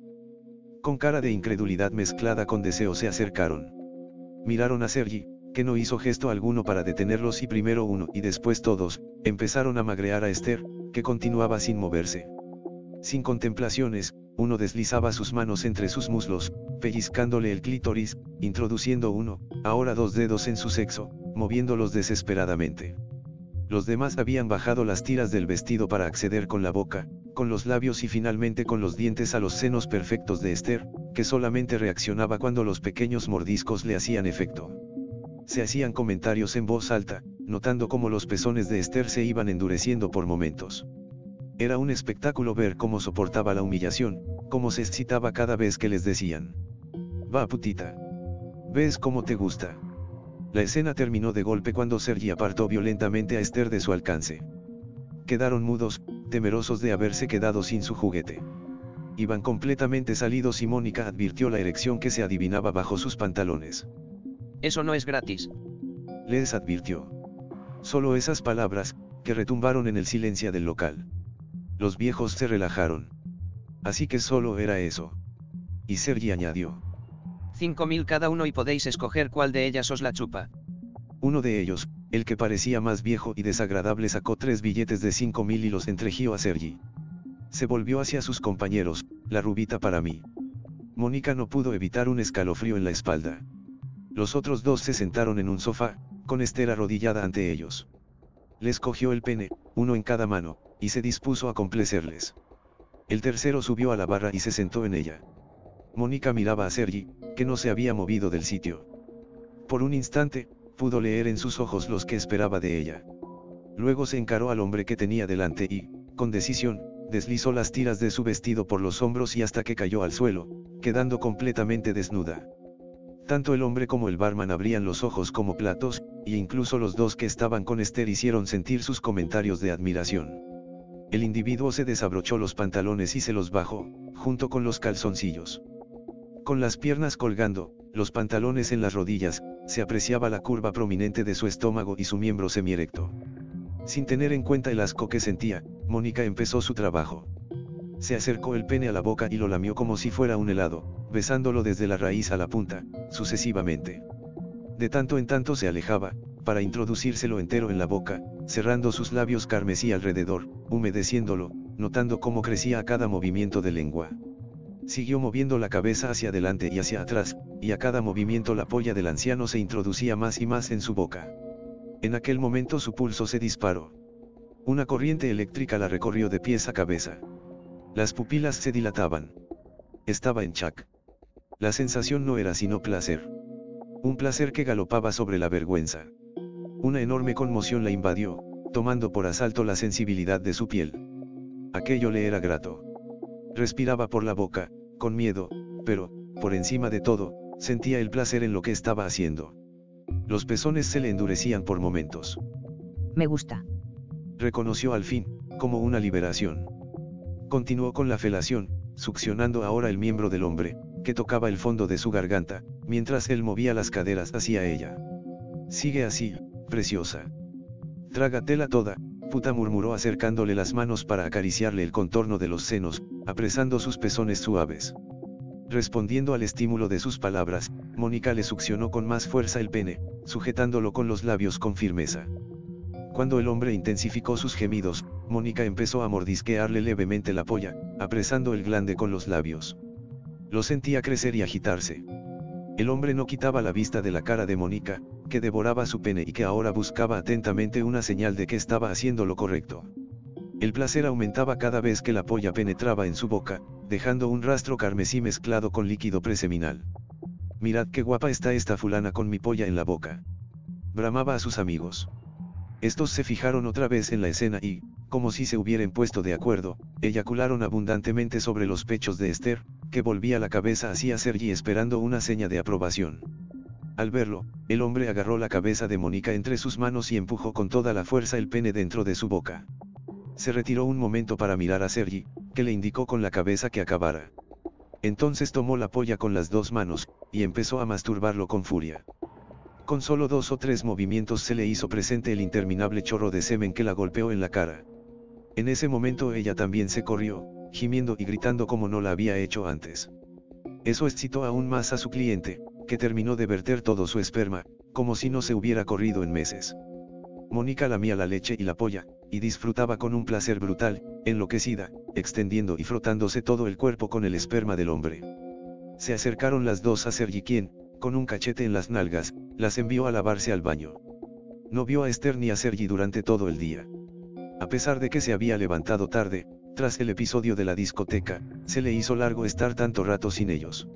Con cara de incredulidad mezclada con deseo se acercaron. Miraron a Sergi, que no hizo gesto alguno para detenerlos y primero uno y después todos, empezaron a magrear a Esther, que continuaba sin moverse. Sin contemplaciones, uno deslizaba sus manos entre sus muslos, pellizcándole el clítoris, introduciendo uno, ahora dos dedos en su sexo, moviéndolos desesperadamente. Los demás habían bajado las tiras del vestido para acceder con la boca, con los labios y finalmente con los dientes a los senos perfectos de Esther, que solamente reaccionaba cuando los pequeños mordiscos le hacían efecto. Se hacían comentarios en voz alta, notando cómo los pezones de Esther se iban endureciendo por momentos. Era un espectáculo ver cómo soportaba la humillación, cómo se excitaba cada vez que les decían. Va putita. ¿Ves cómo te gusta? La escena terminó de golpe cuando Sergi apartó violentamente a Esther de su alcance. Quedaron mudos, temerosos de haberse quedado sin su juguete. Iban completamente salidos y Mónica advirtió la erección que se adivinaba bajo sus pantalones. Eso no es gratis. Les advirtió. Solo esas palabras, que retumbaron en el silencio del local. Los viejos se relajaron. Así que solo era eso. Y Sergi añadió. Cinco mil cada uno y podéis escoger cuál de ellas os la chupa. Uno de ellos, el que parecía más viejo y desagradable sacó tres billetes de cinco mil y los entregió a Sergi. Se volvió hacia sus compañeros, la rubita para mí. Mónica no pudo evitar un escalofrío en la espalda. Los otros dos se sentaron en un sofá, con Esther arrodillada ante ellos. Les cogió el pene, uno en cada mano, y se dispuso a complacerles. El tercero subió a la barra y se sentó en ella. Mónica miraba a Sergi, que no se había movido del sitio. Por un instante, pudo leer en sus ojos los que esperaba de ella. Luego se encaró al hombre que tenía delante y, con decisión, deslizó las tiras de su vestido por los hombros y hasta que cayó al suelo, quedando completamente desnuda. Tanto el hombre como el barman abrían los ojos como platos, y incluso los dos que estaban con Esther hicieron sentir sus comentarios de admiración. El individuo se desabrochó los pantalones y se los bajó, junto con los calzoncillos. Con las piernas colgando, los pantalones en las rodillas, se apreciaba la curva prominente de su estómago y su miembro semierecto. Sin tener en cuenta el asco que sentía, Mónica empezó su trabajo. Se acercó el pene a la boca y lo lamió como si fuera un helado, besándolo desde la raíz a la punta, sucesivamente. De tanto en tanto se alejaba, para introducírselo entero en la boca, cerrando sus labios carmesí alrededor, humedeciéndolo, notando cómo crecía a cada movimiento de lengua. Siguió moviendo la cabeza hacia adelante y hacia atrás, y a cada movimiento la polla del anciano se introducía más y más en su boca. En aquel momento su pulso se disparó. Una corriente eléctrica la recorrió de pies a cabeza. Las pupilas se dilataban. Estaba en chac. La sensación no era sino placer. Un placer que galopaba sobre la vergüenza. Una enorme conmoción la invadió, tomando por asalto la sensibilidad de su piel. Aquello le era grato. Respiraba por la boca, con miedo, pero, por encima de todo, sentía el placer en lo que estaba haciendo. Los pezones se le endurecían por momentos. Me gusta. Reconoció al fin, como una liberación. Continuó con la felación, succionando ahora el miembro del hombre, que tocaba el fondo de su garganta, mientras él movía las caderas hacia ella. Sigue así, preciosa. Trágatela toda, puta murmuró acercándole las manos para acariciarle el contorno de los senos, apresando sus pezones suaves. Respondiendo al estímulo de sus palabras, Mónica le succionó con más fuerza el pene, sujetándolo con los labios con firmeza. Cuando el hombre intensificó sus gemidos, Mónica empezó a mordisquearle levemente la polla, apresando el glande con los labios. Lo sentía crecer y agitarse. El hombre no quitaba la vista de la cara de Mónica, que devoraba su pene y que ahora buscaba atentamente una señal de que estaba haciendo lo correcto. El placer aumentaba cada vez que la polla penetraba en su boca, dejando un rastro carmesí mezclado con líquido preseminal. Mirad qué guapa está esta fulana con mi polla en la boca. Bramaba a sus amigos. Estos se fijaron otra vez en la escena y, como si se hubieran puesto de acuerdo, eyacularon abundantemente sobre los pechos de Esther, que volvía la cabeza hacia Sergi esperando una seña de aprobación. Al verlo, el hombre agarró la cabeza de Mónica entre sus manos y empujó con toda la fuerza el pene dentro de su boca. Se retiró un momento para mirar a Sergi, que le indicó con la cabeza que acabara. Entonces tomó la polla con las dos manos, y empezó a masturbarlo con furia. Con solo dos o tres movimientos se le hizo presente el interminable chorro de semen que la golpeó en la cara. En ese momento ella también se corrió, gimiendo y gritando como no la había hecho antes. Eso excitó aún más a su cliente, que terminó de verter todo su esperma, como si no se hubiera corrido en meses. Mónica lamía la leche y la polla, y disfrutaba con un placer brutal, enloquecida, extendiendo y frotándose todo el cuerpo con el esperma del hombre. Se acercaron las dos a Sergi quien, con un cachete en las nalgas, las envió a lavarse al baño. No vio a Esther ni a Sergi durante todo el día. A pesar de que se había levantado tarde, tras el episodio de la discoteca, se le hizo largo estar tanto rato sin ellos.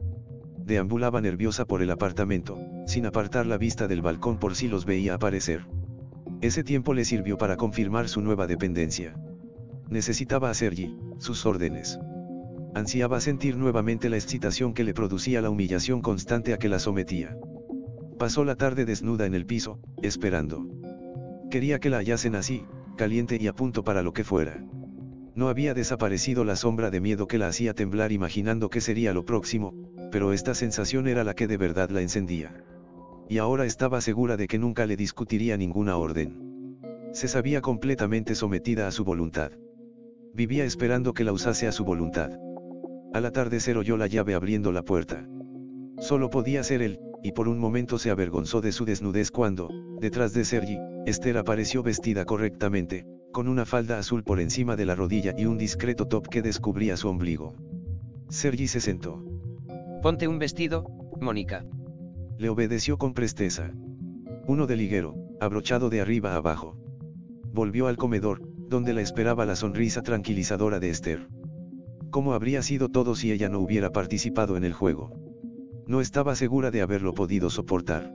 Deambulaba nerviosa por el apartamento, sin apartar la vista del balcón por si los veía aparecer. Ese tiempo le sirvió para confirmar su nueva dependencia. Necesitaba a Sergi, sus órdenes. Ansiaba sentir nuevamente la excitación que le producía la humillación constante a que la sometía. Pasó la tarde desnuda en el piso, esperando. Quería que la hallasen así, caliente y a punto para lo que fuera. No había desaparecido la sombra de miedo que la hacía temblar imaginando que sería lo próximo, pero esta sensación era la que de verdad la encendía y ahora estaba segura de que nunca le discutiría ninguna orden. Se sabía completamente sometida a su voluntad. Vivía esperando que la usase a su voluntad. Al atardecer oyó la llave abriendo la puerta. Solo podía ser él, y por un momento se avergonzó de su desnudez cuando, detrás de Sergi, Esther apareció vestida correctamente, con una falda azul por encima de la rodilla y un discreto top que descubría su ombligo. Sergi se sentó. Ponte un vestido, Mónica le obedeció con presteza. Uno de liguero, abrochado de arriba a abajo. Volvió al comedor, donde la esperaba la sonrisa tranquilizadora de Esther. ¿Cómo habría sido todo si ella no hubiera participado en el juego? No estaba segura de haberlo podido soportar.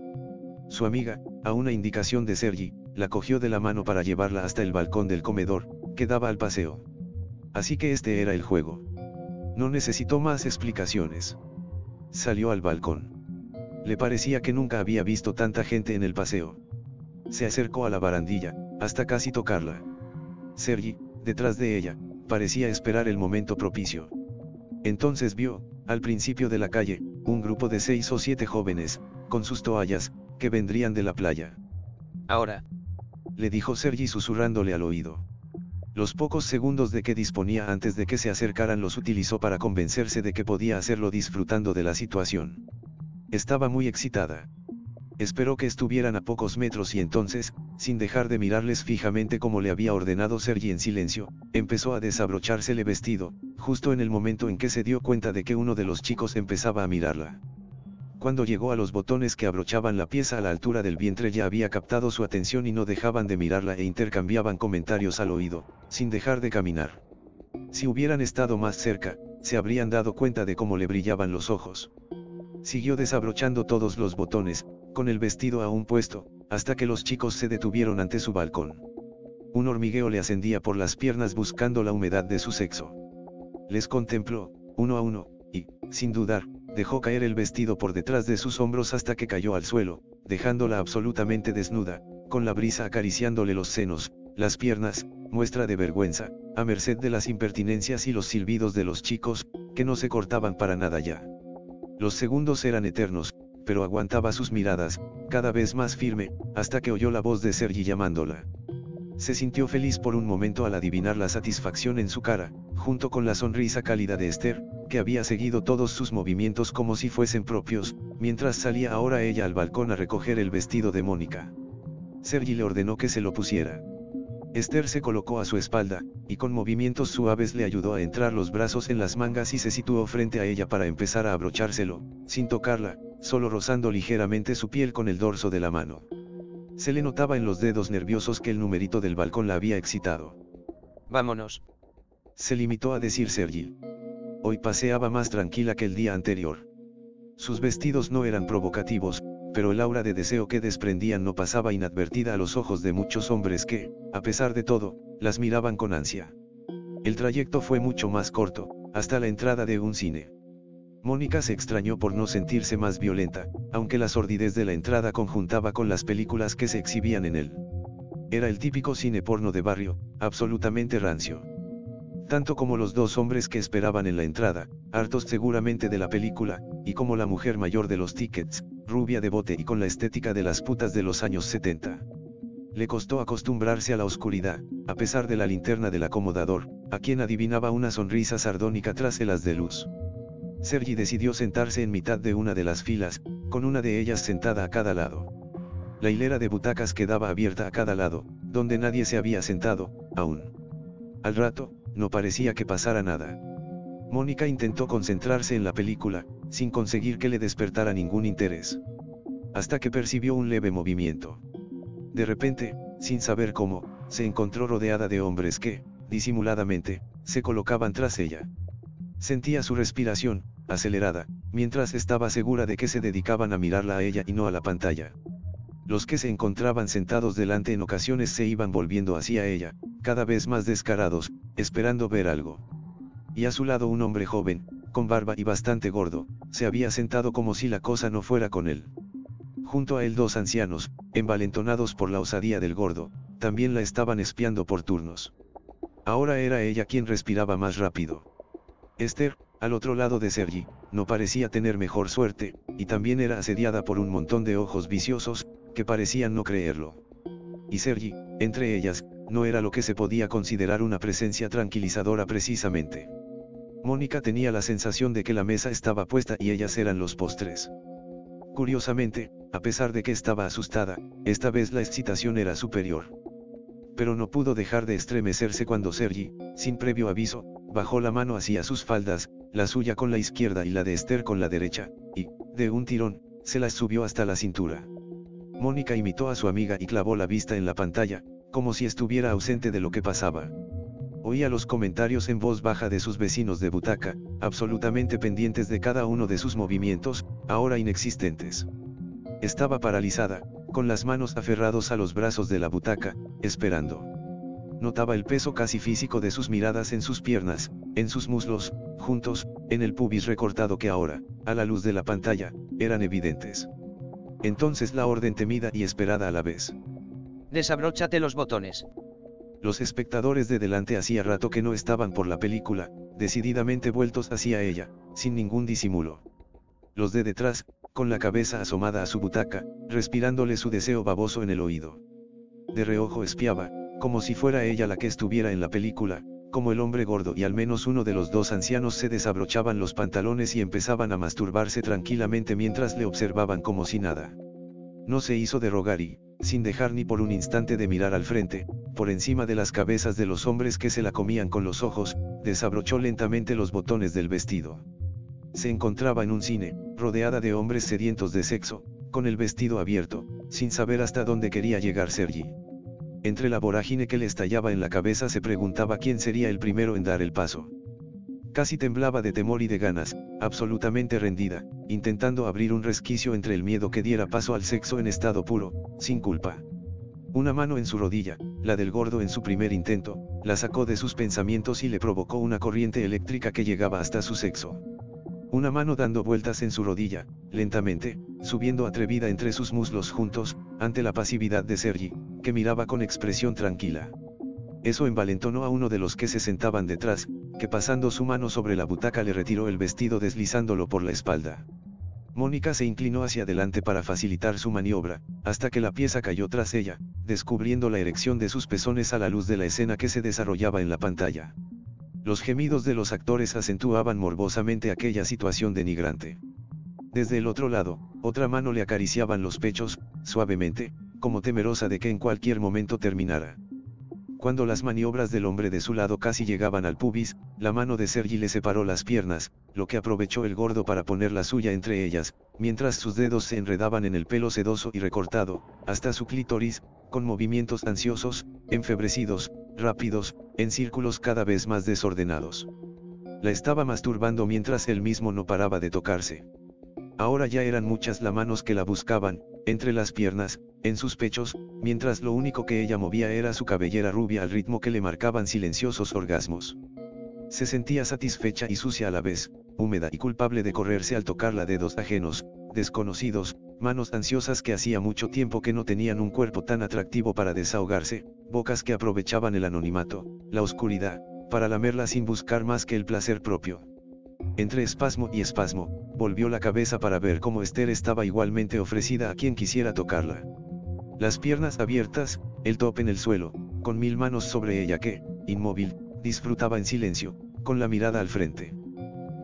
Su amiga, a una indicación de Sergi, la cogió de la mano para llevarla hasta el balcón del comedor, que daba al paseo. Así que este era el juego. No necesitó más explicaciones. Salió al balcón. Le parecía que nunca había visto tanta gente en el paseo. Se acercó a la barandilla, hasta casi tocarla. Sergi, detrás de ella, parecía esperar el momento propicio. Entonces vio, al principio de la calle, un grupo de seis o siete jóvenes, con sus toallas, que vendrían de la playa. Ahora, le dijo Sergi susurrándole al oído. Los pocos segundos de que disponía antes de que se acercaran los utilizó para convencerse de que podía hacerlo disfrutando de la situación. Estaba muy excitada. Esperó que estuvieran a pocos metros y entonces, sin dejar de mirarles fijamente como le había ordenado Sergi en silencio, empezó a desabrochársele vestido, justo en el momento en que se dio cuenta de que uno de los chicos empezaba a mirarla. Cuando llegó a los botones que abrochaban la pieza a la altura del vientre ya había captado su atención y no dejaban de mirarla e intercambiaban comentarios al oído, sin dejar de caminar. Si hubieran estado más cerca, se habrían dado cuenta de cómo le brillaban los ojos. Siguió desabrochando todos los botones, con el vestido aún puesto, hasta que los chicos se detuvieron ante su balcón. Un hormigueo le ascendía por las piernas buscando la humedad de su sexo. Les contempló, uno a uno, y, sin dudar, dejó caer el vestido por detrás de sus hombros hasta que cayó al suelo, dejándola absolutamente desnuda, con la brisa acariciándole los senos, las piernas, muestra de vergüenza, a merced de las impertinencias y los silbidos de los chicos, que no se cortaban para nada ya. Los segundos eran eternos, pero aguantaba sus miradas, cada vez más firme, hasta que oyó la voz de Sergi llamándola. Se sintió feliz por un momento al adivinar la satisfacción en su cara, junto con la sonrisa cálida de Esther, que había seguido todos sus movimientos como si fuesen propios, mientras salía ahora ella al balcón a recoger el vestido de Mónica. Sergi le ordenó que se lo pusiera. Esther se colocó a su espalda, y con movimientos suaves le ayudó a entrar los brazos en las mangas y se situó frente a ella para empezar a abrochárselo, sin tocarla, solo rozando ligeramente su piel con el dorso de la mano. Se le notaba en los dedos nerviosos que el numerito del balcón la había excitado. Vámonos. Se limitó a decir Sergi. Hoy paseaba más tranquila que el día anterior. Sus vestidos no eran provocativos, pero el aura de deseo que desprendían no pasaba inadvertida a los ojos de muchos hombres que, a pesar de todo, las miraban con ansia. El trayecto fue mucho más corto, hasta la entrada de un cine. Mónica se extrañó por no sentirse más violenta, aunque la sordidez de la entrada conjuntaba con las películas que se exhibían en él. Era el típico cine porno de barrio, absolutamente rancio. Tanto como los dos hombres que esperaban en la entrada, hartos seguramente de la película, y como la mujer mayor de los tickets, rubia de bote y con la estética de las putas de los años 70. Le costó acostumbrarse a la oscuridad, a pesar de la linterna del acomodador, a quien adivinaba una sonrisa sardónica tras el de luz. Sergi decidió sentarse en mitad de una de las filas, con una de ellas sentada a cada lado. la hilera de butacas quedaba abierta a cada lado, donde nadie se había sentado, aún. Al rato, no parecía que pasara nada. Mónica intentó concentrarse en la película, sin conseguir que le despertara ningún interés. Hasta que percibió un leve movimiento. De repente, sin saber cómo, se encontró rodeada de hombres que, disimuladamente, se colocaban tras ella. Sentía su respiración, acelerada, mientras estaba segura de que se dedicaban a mirarla a ella y no a la pantalla. Los que se encontraban sentados delante en ocasiones se iban volviendo hacia ella, cada vez más descarados, esperando ver algo. Y a su lado un hombre joven, con barba y bastante gordo, se había sentado como si la cosa no fuera con él. Junto a él dos ancianos, envalentonados por la osadía del gordo, también la estaban espiando por turnos. Ahora era ella quien respiraba más rápido. Esther, al otro lado de Sergi, no parecía tener mejor suerte, y también era asediada por un montón de ojos viciosos, que parecían no creerlo. Y Sergi, entre ellas, no era lo que se podía considerar una presencia tranquilizadora precisamente. Mónica tenía la sensación de que la mesa estaba puesta y ellas eran los postres. Curiosamente, a pesar de que estaba asustada, esta vez la excitación era superior. Pero no pudo dejar de estremecerse cuando Sergi, sin previo aviso, bajó la mano hacia sus faldas, la suya con la izquierda y la de Esther con la derecha, y, de un tirón, se las subió hasta la cintura. Mónica imitó a su amiga y clavó la vista en la pantalla, como si estuviera ausente de lo que pasaba. Oía los comentarios en voz baja de sus vecinos de butaca, absolutamente pendientes de cada uno de sus movimientos, ahora inexistentes. Estaba paralizada, con las manos aferrados a los brazos de la butaca, esperando. Notaba el peso casi físico de sus miradas en sus piernas, en sus muslos, juntos, en el pubis recortado que ahora, a la luz de la pantalla, eran evidentes. Entonces la orden temida y esperada a la vez. Desabróchate los botones. Los espectadores de delante hacía rato que no estaban por la película, decididamente vueltos hacia ella, sin ningún disimulo. Los de detrás, con la cabeza asomada a su butaca, respirándole su deseo baboso en el oído. De reojo espiaba, como si fuera ella la que estuviera en la película, como el hombre gordo y al menos uno de los dos ancianos se desabrochaban los pantalones y empezaban a masturbarse tranquilamente mientras le observaban como si nada. No se hizo de rogar y, sin dejar ni por un instante de mirar al frente, por encima de las cabezas de los hombres que se la comían con los ojos, desabrochó lentamente los botones del vestido. Se encontraba en un cine, rodeada de hombres sedientos de sexo, con el vestido abierto, sin saber hasta dónde quería llegar Sergi. Entre la vorágine que le estallaba en la cabeza se preguntaba quién sería el primero en dar el paso. Casi temblaba de temor y de ganas, absolutamente rendida, intentando abrir un resquicio entre el miedo que diera paso al sexo en estado puro, sin culpa. Una mano en su rodilla, la del gordo en su primer intento, la sacó de sus pensamientos y le provocó una corriente eléctrica que llegaba hasta su sexo. Una mano dando vueltas en su rodilla, lentamente, subiendo atrevida entre sus muslos juntos, ante la pasividad de Sergi, que miraba con expresión tranquila. Eso envalentonó a uno de los que se sentaban detrás, que pasando su mano sobre la butaca le retiró el vestido deslizándolo por la espalda. Mónica se inclinó hacia adelante para facilitar su maniobra, hasta que la pieza cayó tras ella, descubriendo la erección de sus pezones a la luz de la escena que se desarrollaba en la pantalla. Los gemidos de los actores acentuaban morbosamente aquella situación denigrante. Desde el otro lado, otra mano le acariciaban los pechos, suavemente, como temerosa de que en cualquier momento terminara. Cuando las maniobras del hombre de su lado casi llegaban al pubis, la mano de Sergi le separó las piernas, lo que aprovechó el gordo para poner la suya entre ellas, mientras sus dedos se enredaban en el pelo sedoso y recortado, hasta su clítoris, con movimientos ansiosos, enfebrecidos, rápidos, en círculos cada vez más desordenados. La estaba masturbando mientras él mismo no paraba de tocarse. Ahora ya eran muchas las manos que la buscaban, entre las piernas, en sus pechos, mientras lo único que ella movía era su cabellera rubia al ritmo que le marcaban silenciosos orgasmos. Se sentía satisfecha y sucia a la vez, húmeda y culpable de correrse al tocarla dedos ajenos, desconocidos, manos ansiosas que hacía mucho tiempo que no tenían un cuerpo tan atractivo para desahogarse, bocas que aprovechaban el anonimato, la oscuridad, para lamerla sin buscar más que el placer propio. Entre espasmo y espasmo, volvió la cabeza para ver cómo Esther estaba igualmente ofrecida a quien quisiera tocarla. Las piernas abiertas, el top en el suelo, con mil manos sobre ella que, inmóvil, disfrutaba en silencio, con la mirada al frente.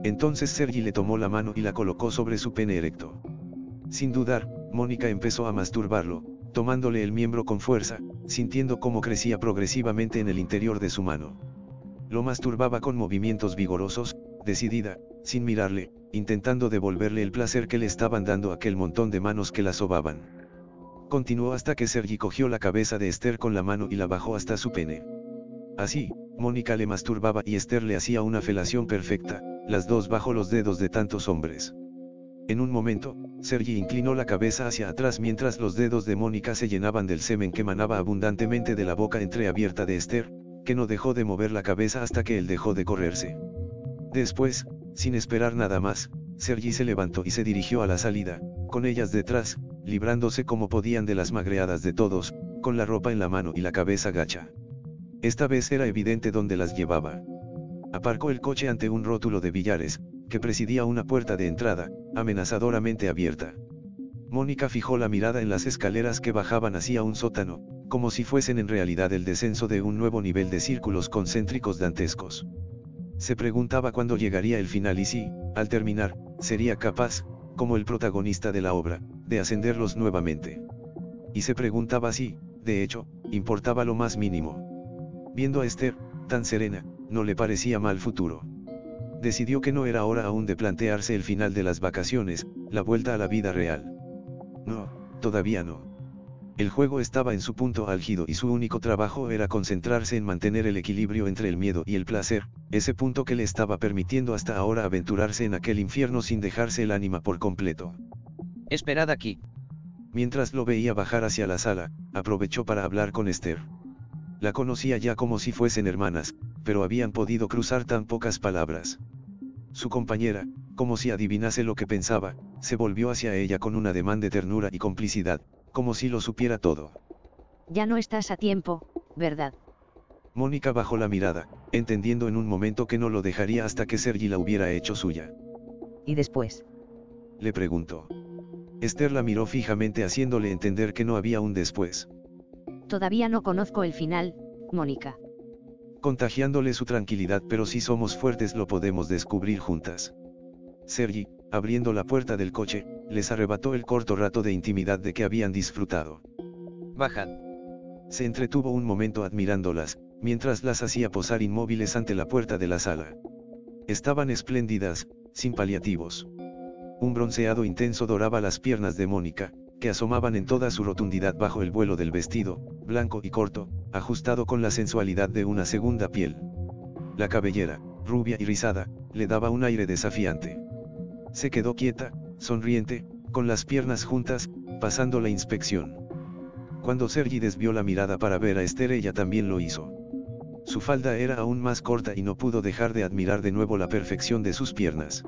Entonces Sergi le tomó la mano y la colocó sobre su pene erecto. Sin dudar, Mónica empezó a masturbarlo, tomándole el miembro con fuerza, sintiendo cómo crecía progresivamente en el interior de su mano. Lo masturbaba con movimientos vigorosos, decidida, sin mirarle, intentando devolverle el placer que le estaban dando aquel montón de manos que la sobaban. Continuó hasta que Sergi cogió la cabeza de Esther con la mano y la bajó hasta su pene. Así, Mónica le masturbaba y Esther le hacía una felación perfecta, las dos bajo los dedos de tantos hombres. En un momento, Sergi inclinó la cabeza hacia atrás mientras los dedos de Mónica se llenaban del semen que manaba abundantemente de la boca entreabierta de Esther, que no dejó de mover la cabeza hasta que él dejó de correrse. Después, sin esperar nada más, Sergi se levantó y se dirigió a la salida, con ellas detrás, librándose como podían de las magreadas de todos, con la ropa en la mano y la cabeza gacha. Esta vez era evidente dónde las llevaba. Aparcó el coche ante un rótulo de billares, que presidía una puerta de entrada, amenazadoramente abierta. Mónica fijó la mirada en las escaleras que bajaban hacia un sótano, como si fuesen en realidad el descenso de un nuevo nivel de círculos concéntricos dantescos. Se preguntaba cuándo llegaría el final y si, al terminar, sería capaz, como el protagonista de la obra, de ascenderlos nuevamente. Y se preguntaba si, de hecho, importaba lo más mínimo. Viendo a Esther, tan serena, no le parecía mal futuro. Decidió que no era hora aún de plantearse el final de las vacaciones, la vuelta a la vida real. No, todavía no. El juego estaba en su punto álgido y su único trabajo era concentrarse en mantener el equilibrio entre el miedo y el placer, ese punto que le estaba permitiendo hasta ahora aventurarse en aquel infierno sin dejarse el ánima por completo. Esperad aquí. Mientras lo veía bajar hacia la sala, aprovechó para hablar con Esther. La conocía ya como si fuesen hermanas, pero habían podido cruzar tan pocas palabras. Su compañera, como si adivinase lo que pensaba, se volvió hacia ella con un ademán de ternura y complicidad, como si lo supiera todo. Ya no estás a tiempo, ¿verdad? Mónica bajó la mirada, entendiendo en un momento que no lo dejaría hasta que Sergi la hubiera hecho suya. ¿Y después? Le preguntó. Esther la miró fijamente haciéndole entender que no había un después. Todavía no conozco el final, Mónica. Contagiándole su tranquilidad pero si somos fuertes lo podemos descubrir juntas. Sergi, abriendo la puerta del coche, les arrebató el corto rato de intimidad de que habían disfrutado. Bajad. Se entretuvo un momento admirándolas, mientras las hacía posar inmóviles ante la puerta de la sala. Estaban espléndidas, sin paliativos. Un bronceado intenso doraba las piernas de Mónica, que asomaban en toda su rotundidad bajo el vuelo del vestido, blanco y corto, ajustado con la sensualidad de una segunda piel. La cabellera, rubia y rizada, le daba un aire desafiante. Se quedó quieta, sonriente, con las piernas juntas, pasando la inspección. Cuando Sergi desvió la mirada para ver a Esther ella también lo hizo. Su falda era aún más corta y no pudo dejar de admirar de nuevo la perfección de sus piernas.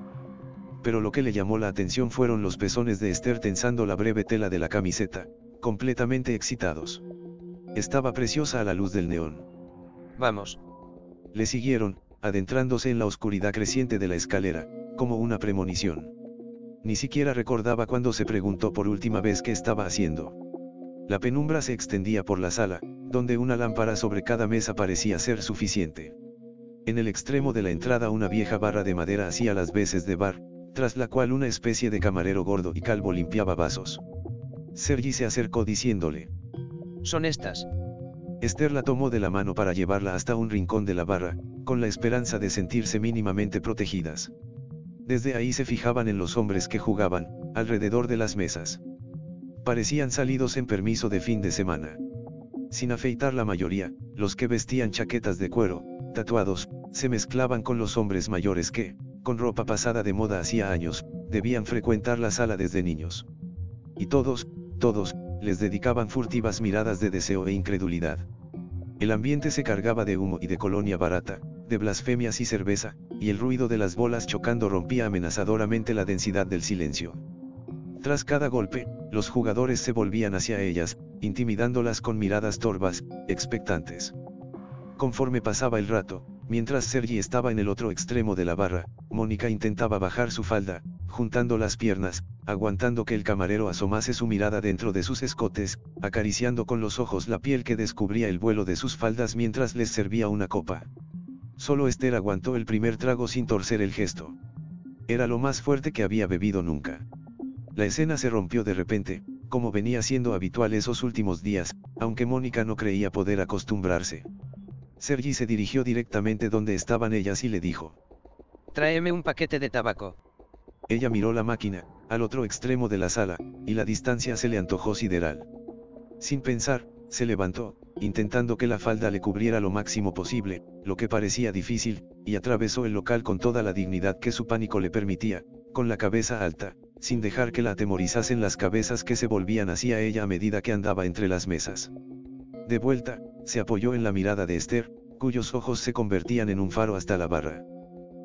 Pero lo que le llamó la atención fueron los pezones de Esther tensando la breve tela de la camiseta, completamente excitados. Estaba preciosa a la luz del neón. Vamos. Le siguieron, adentrándose en la oscuridad creciente de la escalera, como una premonición. Ni siquiera recordaba cuando se preguntó por última vez qué estaba haciendo. La penumbra se extendía por la sala, donde una lámpara sobre cada mesa parecía ser suficiente. En el extremo de la entrada una vieja barra de madera hacía las veces de bar, tras la cual una especie de camarero gordo y calvo limpiaba vasos. Sergi se acercó diciéndole. Son estas. Esther la tomó de la mano para llevarla hasta un rincón de la barra, con la esperanza de sentirse mínimamente protegidas. Desde ahí se fijaban en los hombres que jugaban, alrededor de las mesas. Parecían salidos en permiso de fin de semana. Sin afeitar la mayoría, los que vestían chaquetas de cuero, tatuados, se mezclaban con los hombres mayores que, con ropa pasada de moda hacía años, debían frecuentar la sala desde niños. Y todos, todos, les dedicaban furtivas miradas de deseo e incredulidad. El ambiente se cargaba de humo y de colonia barata, de blasfemias y cerveza, y el ruido de las bolas chocando rompía amenazadoramente la densidad del silencio. Tras cada golpe, los jugadores se volvían hacia ellas, intimidándolas con miradas torvas, expectantes. Conforme pasaba el rato, mientras Sergi estaba en el otro extremo de la barra, Mónica intentaba bajar su falda, juntando las piernas, aguantando que el camarero asomase su mirada dentro de sus escotes, acariciando con los ojos la piel que descubría el vuelo de sus faldas mientras les servía una copa. Solo Esther aguantó el primer trago sin torcer el gesto. Era lo más fuerte que había bebido nunca. La escena se rompió de repente, como venía siendo habitual esos últimos días, aunque Mónica no creía poder acostumbrarse. Sergi se dirigió directamente donde estaban ellas y le dijo. Tráeme un paquete de tabaco. Ella miró la máquina, al otro extremo de la sala, y la distancia se le antojó sideral. Sin pensar, se levantó, intentando que la falda le cubriera lo máximo posible, lo que parecía difícil, y atravesó el local con toda la dignidad que su pánico le permitía, con la cabeza alta, sin dejar que la atemorizasen las cabezas que se volvían hacia ella a medida que andaba entre las mesas. De vuelta, se apoyó en la mirada de Esther, cuyos ojos se convertían en un faro hasta la barra.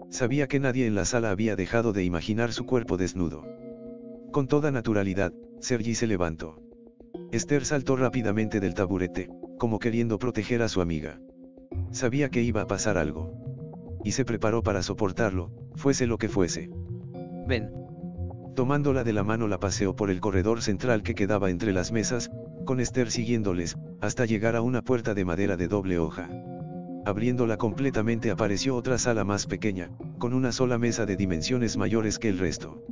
Sabía que nadie en la sala había dejado de imaginar su cuerpo desnudo. Con toda naturalidad, Sergi se levantó. Esther saltó rápidamente del taburete, como queriendo proteger a su amiga. Sabía que iba a pasar algo. Y se preparó para soportarlo, fuese lo que fuese. Ven. Tomándola de la mano la paseó por el corredor central que quedaba entre las mesas, con Esther siguiéndoles, hasta llegar a una puerta de madera de doble hoja. Abriéndola completamente apareció otra sala más pequeña, con una sola mesa de dimensiones mayores que el resto.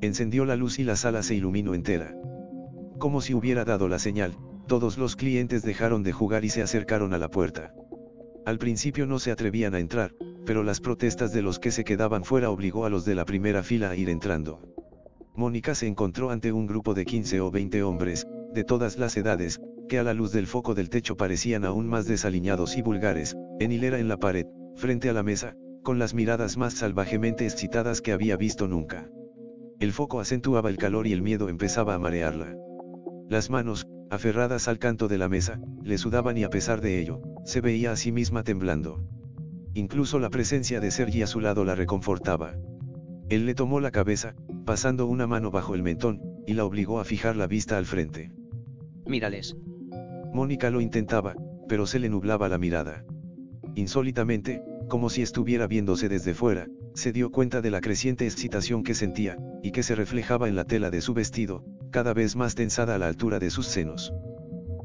Encendió la luz y la sala se iluminó entera. Como si hubiera dado la señal, todos los clientes dejaron de jugar y se acercaron a la puerta. Al principio no se atrevían a entrar, pero las protestas de los que se quedaban fuera obligó a los de la primera fila a ir entrando. Mónica se encontró ante un grupo de 15 o 20 hombres, de todas las edades, que a la luz del foco del techo parecían aún más desaliñados y vulgares, en hilera en la pared, frente a la mesa, con las miradas más salvajemente excitadas que había visto nunca. El foco acentuaba el calor y el miedo empezaba a marearla. Las manos, aferradas al canto de la mesa, le sudaban y a pesar de ello, se veía a sí misma temblando. Incluso la presencia de Sergi a su lado la reconfortaba. Él le tomó la cabeza, pasando una mano bajo el mentón, y la obligó a fijar la vista al frente. Mírales. Mónica lo intentaba, pero se le nublaba la mirada. Insólitamente, como si estuviera viéndose desde fuera, se dio cuenta de la creciente excitación que sentía, y que se reflejaba en la tela de su vestido, cada vez más tensada a la altura de sus senos.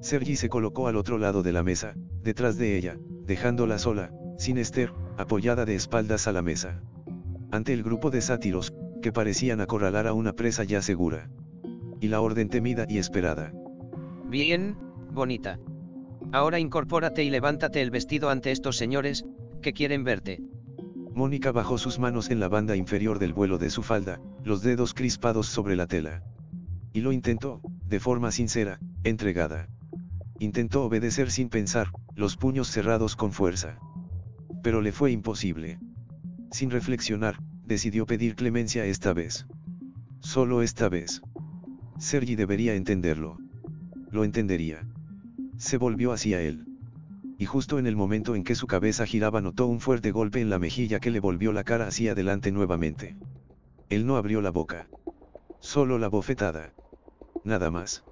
Sergi se colocó al otro lado de la mesa, detrás de ella, dejándola sola, sin Esther, apoyada de espaldas a la mesa. Ante el grupo de sátiros, que parecían acorralar a una presa ya segura. Y la orden temida y esperada. Bien, bonita. Ahora incorpórate y levántate el vestido ante estos señores, que quieren verte. Mónica bajó sus manos en la banda inferior del vuelo de su falda, los dedos crispados sobre la tela. Y lo intentó, de forma sincera, entregada. Intentó obedecer sin pensar, los puños cerrados con fuerza. Pero le fue imposible. Sin reflexionar, decidió pedir clemencia esta vez. Solo esta vez. Sergi debería entenderlo. Lo entendería. Se volvió hacia él. Y justo en el momento en que su cabeza giraba notó un fuerte golpe en la mejilla que le volvió la cara hacia adelante nuevamente. Él no abrió la boca. Solo la bofetada. Nada más.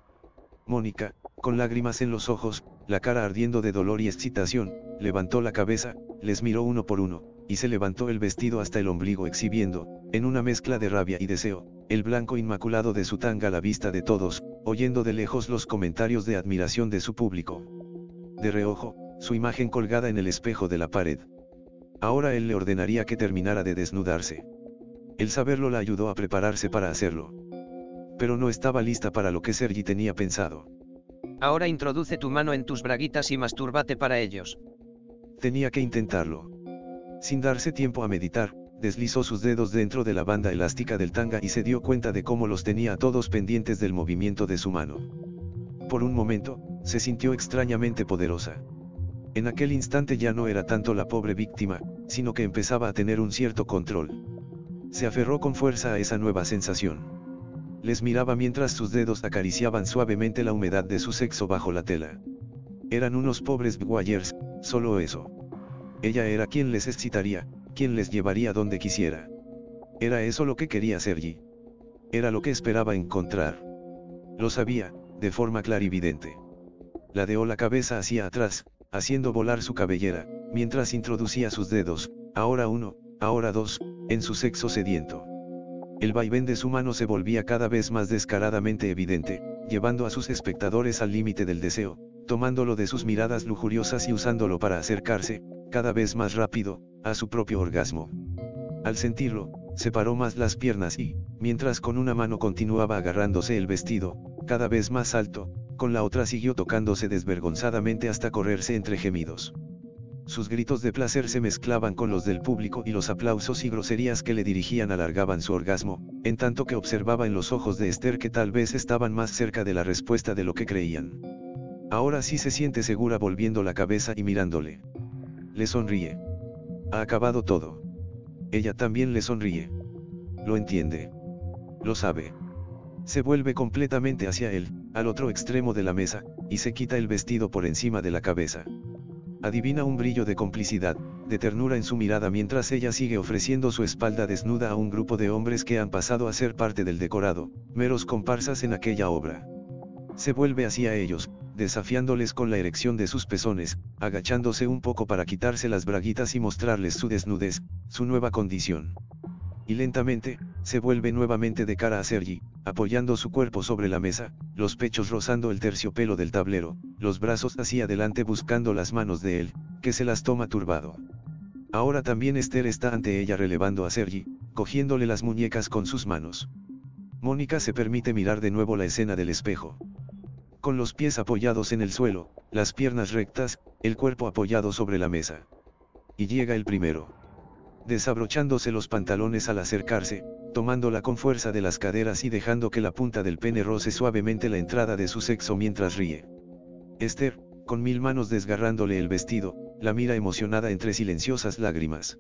Mónica, con lágrimas en los ojos, la cara ardiendo de dolor y excitación, levantó la cabeza, les miró uno por uno, y se levantó el vestido hasta el ombligo exhibiendo, en una mezcla de rabia y deseo, el blanco inmaculado de su tanga a la vista de todos, oyendo de lejos los comentarios de admiración de su público. De reojo, su imagen colgada en el espejo de la pared. Ahora él le ordenaría que terminara de desnudarse. El saberlo la ayudó a prepararse para hacerlo. Pero no estaba lista para lo que Sergi tenía pensado. Ahora introduce tu mano en tus braguitas y mastúrbate para ellos. Tenía que intentarlo. Sin darse tiempo a meditar, deslizó sus dedos dentro de la banda elástica del tanga y se dio cuenta de cómo los tenía todos pendientes del movimiento de su mano. Por un momento, se sintió extrañamente poderosa. En aquel instante ya no era tanto la pobre víctima, sino que empezaba a tener un cierto control. Se aferró con fuerza a esa nueva sensación. Les miraba mientras sus dedos acariciaban suavemente la humedad de su sexo bajo la tela. Eran unos pobres guayers, solo eso. Ella era quien les excitaría, quien les llevaría donde quisiera. Era eso lo que quería Sergi. Era lo que esperaba encontrar. Lo sabía, de forma clarividente. Ladeó la cabeza hacia atrás, haciendo volar su cabellera, mientras introducía sus dedos, ahora uno, ahora dos, en su sexo sediento. El vaivén de su mano se volvía cada vez más descaradamente evidente, llevando a sus espectadores al límite del deseo, tomándolo de sus miradas lujuriosas y usándolo para acercarse, cada vez más rápido, a su propio orgasmo. Al sentirlo, separó más las piernas y, mientras con una mano continuaba agarrándose el vestido, cada vez más alto, con la otra siguió tocándose desvergonzadamente hasta correrse entre gemidos. Sus gritos de placer se mezclaban con los del público y los aplausos y groserías que le dirigían alargaban su orgasmo, en tanto que observaba en los ojos de Esther que tal vez estaban más cerca de la respuesta de lo que creían. Ahora sí se siente segura volviendo la cabeza y mirándole. Le sonríe. Ha acabado todo. Ella también le sonríe. Lo entiende. Lo sabe. Se vuelve completamente hacia él, al otro extremo de la mesa, y se quita el vestido por encima de la cabeza. Adivina un brillo de complicidad, de ternura en su mirada mientras ella sigue ofreciendo su espalda desnuda a un grupo de hombres que han pasado a ser parte del decorado, meros comparsas en aquella obra. Se vuelve hacia ellos, desafiándoles con la erección de sus pezones, agachándose un poco para quitarse las braguitas y mostrarles su desnudez, su nueva condición. Y lentamente, se vuelve nuevamente de cara a Sergi, apoyando su cuerpo sobre la mesa, los pechos rozando el terciopelo del tablero, los brazos hacia adelante buscando las manos de él, que se las toma turbado. Ahora también Esther está ante ella relevando a Sergi, cogiéndole las muñecas con sus manos. Mónica se permite mirar de nuevo la escena del espejo. Con los pies apoyados en el suelo, las piernas rectas, el cuerpo apoyado sobre la mesa. Y llega el primero. Desabrochándose los pantalones al acercarse, tomándola con fuerza de las caderas y dejando que la punta del pene roce suavemente la entrada de su sexo mientras ríe. Esther, con mil manos desgarrándole el vestido, la mira emocionada entre silenciosas lágrimas.